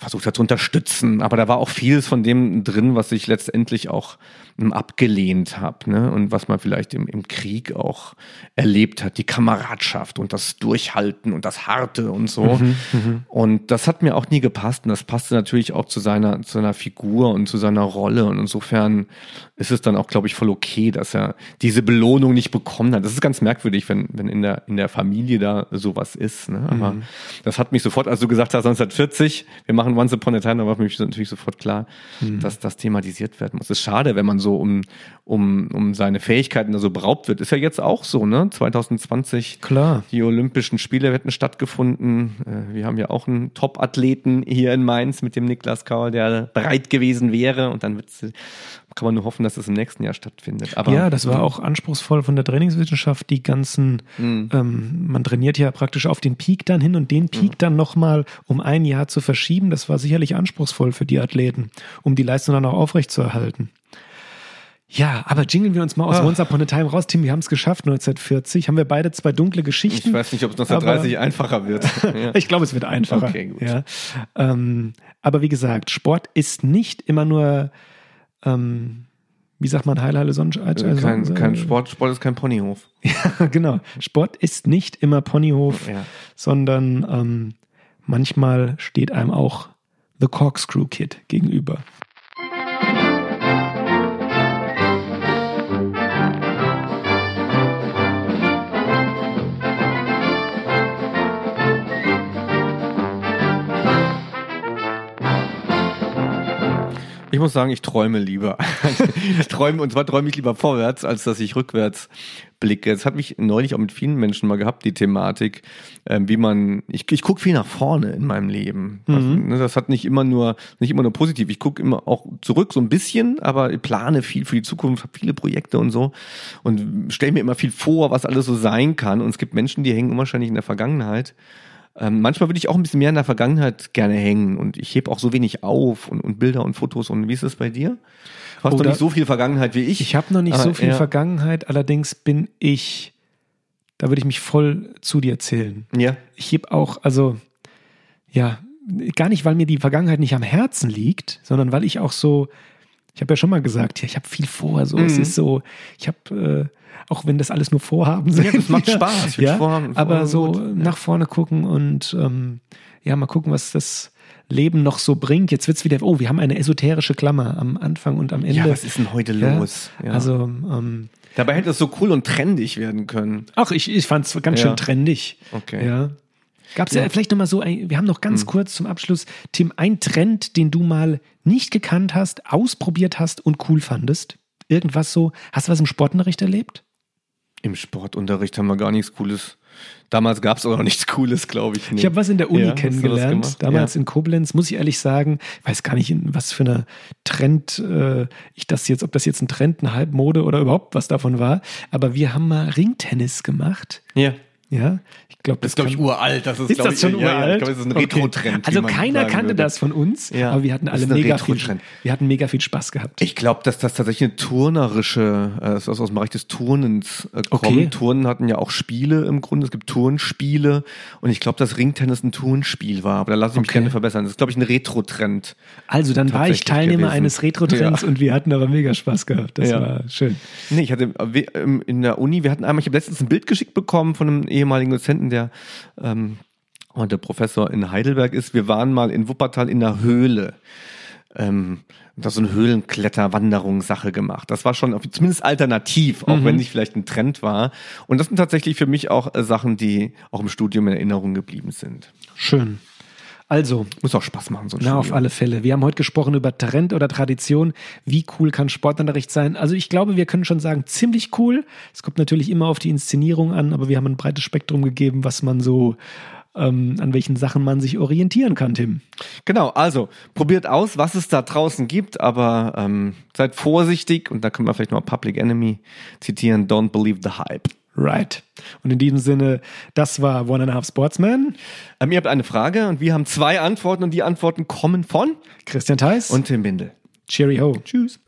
versucht hat zu unterstützen, aber da war auch vieles von dem drin, was ich letztendlich auch ähm, abgelehnt habe ne? und was man vielleicht im, im Krieg auch erlebt hat, die Kameradschaft und das Durchhalten und das Harte und so. und das hat mir auch nie gepasst und das passte natürlich auch zu seiner, zu seiner Figur und zu seiner Rolle und insofern ist es dann auch, glaube ich, voll okay, dass er diese Belohnung nicht bekommen hat. Das ist ganz merkwürdig, wenn, wenn in der, in der Familie da sowas ist. Ne? Aber das hat mich sofort, als du gesagt hast, 1940, wir machen Once Upon a Time, da war für mich natürlich sofort klar, dass das thematisiert werden muss. Es ist schade, wenn man so um, um, um seine Fähigkeiten da so beraubt wird. Ist ja jetzt auch so, ne? 2020 Klar. die Olympischen Spiele hätten stattgefunden. Äh, Wir haben ja auch einen Top-Athleten hier in Mainz mit dem Niklas Kaul, der bereit gewesen wäre. Und dann wird's, kann man nur hoffen, dass es im nächsten Jahr stattfindet. Aber Ja, das war auch anspruchsvoll von der Trainingswissenschaft, die ganzen, ähm, man trainiert ja praktisch auf den Peak dann hin und den Peak dann nochmal um ein Jahr zu verschieben, das war sicherlich anspruchsvoll für die Athleten, um die Leistung dann auch aufrechtzuerhalten. Ja, aber jingeln wir uns mal aus Ah. Once Upon a Time raus. Tim, wir haben es geschafft, 1940. Haben wir beide zwei dunkle Geschichten. ich weiß nicht, ob es 1930 einfacher wird. Ja. Ich glaube, es wird einfacher. Okay, gut. Ja. Ähm, aber wie gesagt, Sport ist nicht immer nur, ähm, wie sagt man, Heil, Heile, Sonnenschein. Also kein, kein Sport, Sport ist kein Ponyhof. Ja, genau. Sport ist nicht immer Ponyhof, Ja. sondern ähm, manchmal steht einem auch The Corkscrew Kid gegenüber. Muss sagen, ich träume lieber. ich träume, und zwar träume ich lieber vorwärts, als dass ich rückwärts blicke. Es hat mich neulich auch mit vielen Menschen mal gehabt, die Thematik, ähm, wie man, ich, ich gucke viel nach vorne in meinem Leben. Also, ne, das hat nicht immer nur, nicht immer nur positiv. Ich gucke immer auch zurück so ein bisschen, aber ich plane viel für die Zukunft, habe viele Projekte und so und stelle mir immer viel vor, was alles so sein kann. Und es gibt Menschen, die hängen unwahrscheinlich in der Vergangenheit. Ähm, manchmal würde ich auch ein bisschen mehr in der Vergangenheit gerne hängen und ich heb auch so wenig auf und, und Bilder und Fotos. Und wie ist es bei dir? Du hast Oh, doch nicht so viel Vergangenheit wie ich. Ich habe noch nicht Aber so viel ja. Vergangenheit, allerdings bin ich, da würde ich mich voll zu dir zählen. Ja. Ich heb auch, also, ja, gar nicht, weil mir die Vergangenheit nicht am Herzen liegt, sondern weil ich auch so, ich habe ja schon mal gesagt, ja, ich habe viel vor, so, es Mhm. ist so, ich habe, äh, auch wenn das alles nur Vorhaben sind. Ja, das macht Spaß. Ja, Vorhaben- aber Vorhaben so gut. nach vorne gucken und ähm, ja, mal gucken, was das Leben noch so bringt. Jetzt wird's wieder, oh, wir haben eine esoterische Klammer am Anfang und am Ende. Ja, was ist denn heute Ja, los? Ja. Also, ähm, Dabei hätte es so cool und trendig werden können. ach, ich, ich fand es ganz schön trendig. Okay. Ja. Gab es ja. Ja. Vielleicht noch mal so, ein, wir haben noch ganz kurz zum Abschluss, Tim, ein Trend, den du mal nicht gekannt hast, ausprobiert hast und cool fandest? Irgendwas so, hast du was im Sportunterricht erlebt? Im Sportunterricht haben wir gar nichts Cooles Damals gab es auch noch nichts Cooles, glaube ich. Ich habe was in der Uni Ja, kennengelernt. Damals Ja. in Koblenz, muss ich ehrlich sagen, ich weiß gar nicht, was für eine Trend äh, ich das jetzt, ob das jetzt ein Trend, eine Halbmode oder überhaupt was davon war. Aber wir haben mal Ringtennis gemacht. Ja. Ja, ich glaube, Das ist, glaube ich, uralt. Das ist, Ist das ich, schon ja, Ja, uralt? ich glaube, das ist ein Okay. Retro-Trend. Also keiner kannte würde. das von uns, Ja, aber wir hatten das alle mega viel, wir hatten mega viel Spaß gehabt. Ich glaube, dass das tatsächlich eine turnerische, äh, das ist aus dem Bereich des Turnens äh, kommt. Okay. Turnen hatten ja auch Spiele im Grunde. Es gibt Turnspiele und ich glaube, dass Ringtennis ein Turnspiel war. Aber da lasse ich mich Okay. gerne verbessern. Das ist, glaube ich, ein Retro-Trend. Also dann war ich Teilnehmer gewesen. eines Retro-Trends Ja. und wir hatten aber mega Spaß gehabt. Das Ja. war schön. Nee, ich hatte äh, ähm, in der Uni, wir hatten einmal, ich habe letztens ein Bild geschickt bekommen von einem ehemaligen Dozenten, der ähm, heute Professor in Heidelberg ist. Wir waren mal in Wuppertal in einer Höhle. Ähm, da so eine Höhlenkletter-Wanderungssache gemacht. Das war schon auf- zumindest alternativ, auch wenn nicht vielleicht ein Trend war. Und das sind tatsächlich für mich auch äh, Sachen, die auch im Studium in Erinnerung geblieben sind. Schön. Also, Muss auch Spaß machen, so ein Na, auf Studium. alle Fälle. Wir haben heute gesprochen über Trend oder Tradition. Wie cool kann Sportunterricht sein? Also ich glaube, wir können schon sagen, ziemlich cool. Es kommt natürlich immer auf die Inszenierung an, aber wir haben ein breites Spektrum gegeben, was man so, ähm, an welchen Sachen man sich orientieren kann, Tim. Genau, also probiert aus, was es da draußen gibt, aber ähm, seid vorsichtig und da können wir vielleicht noch Public Enemy zitieren, don't believe the hype. Right. Und in diesem Sinne, das war One and a Half Sportsman. Ähm, ihr habt eine Frage und wir haben zwei Antworten und die Antworten kommen von Christian Theis und Tim Bindel. Cheerio. Tschüss.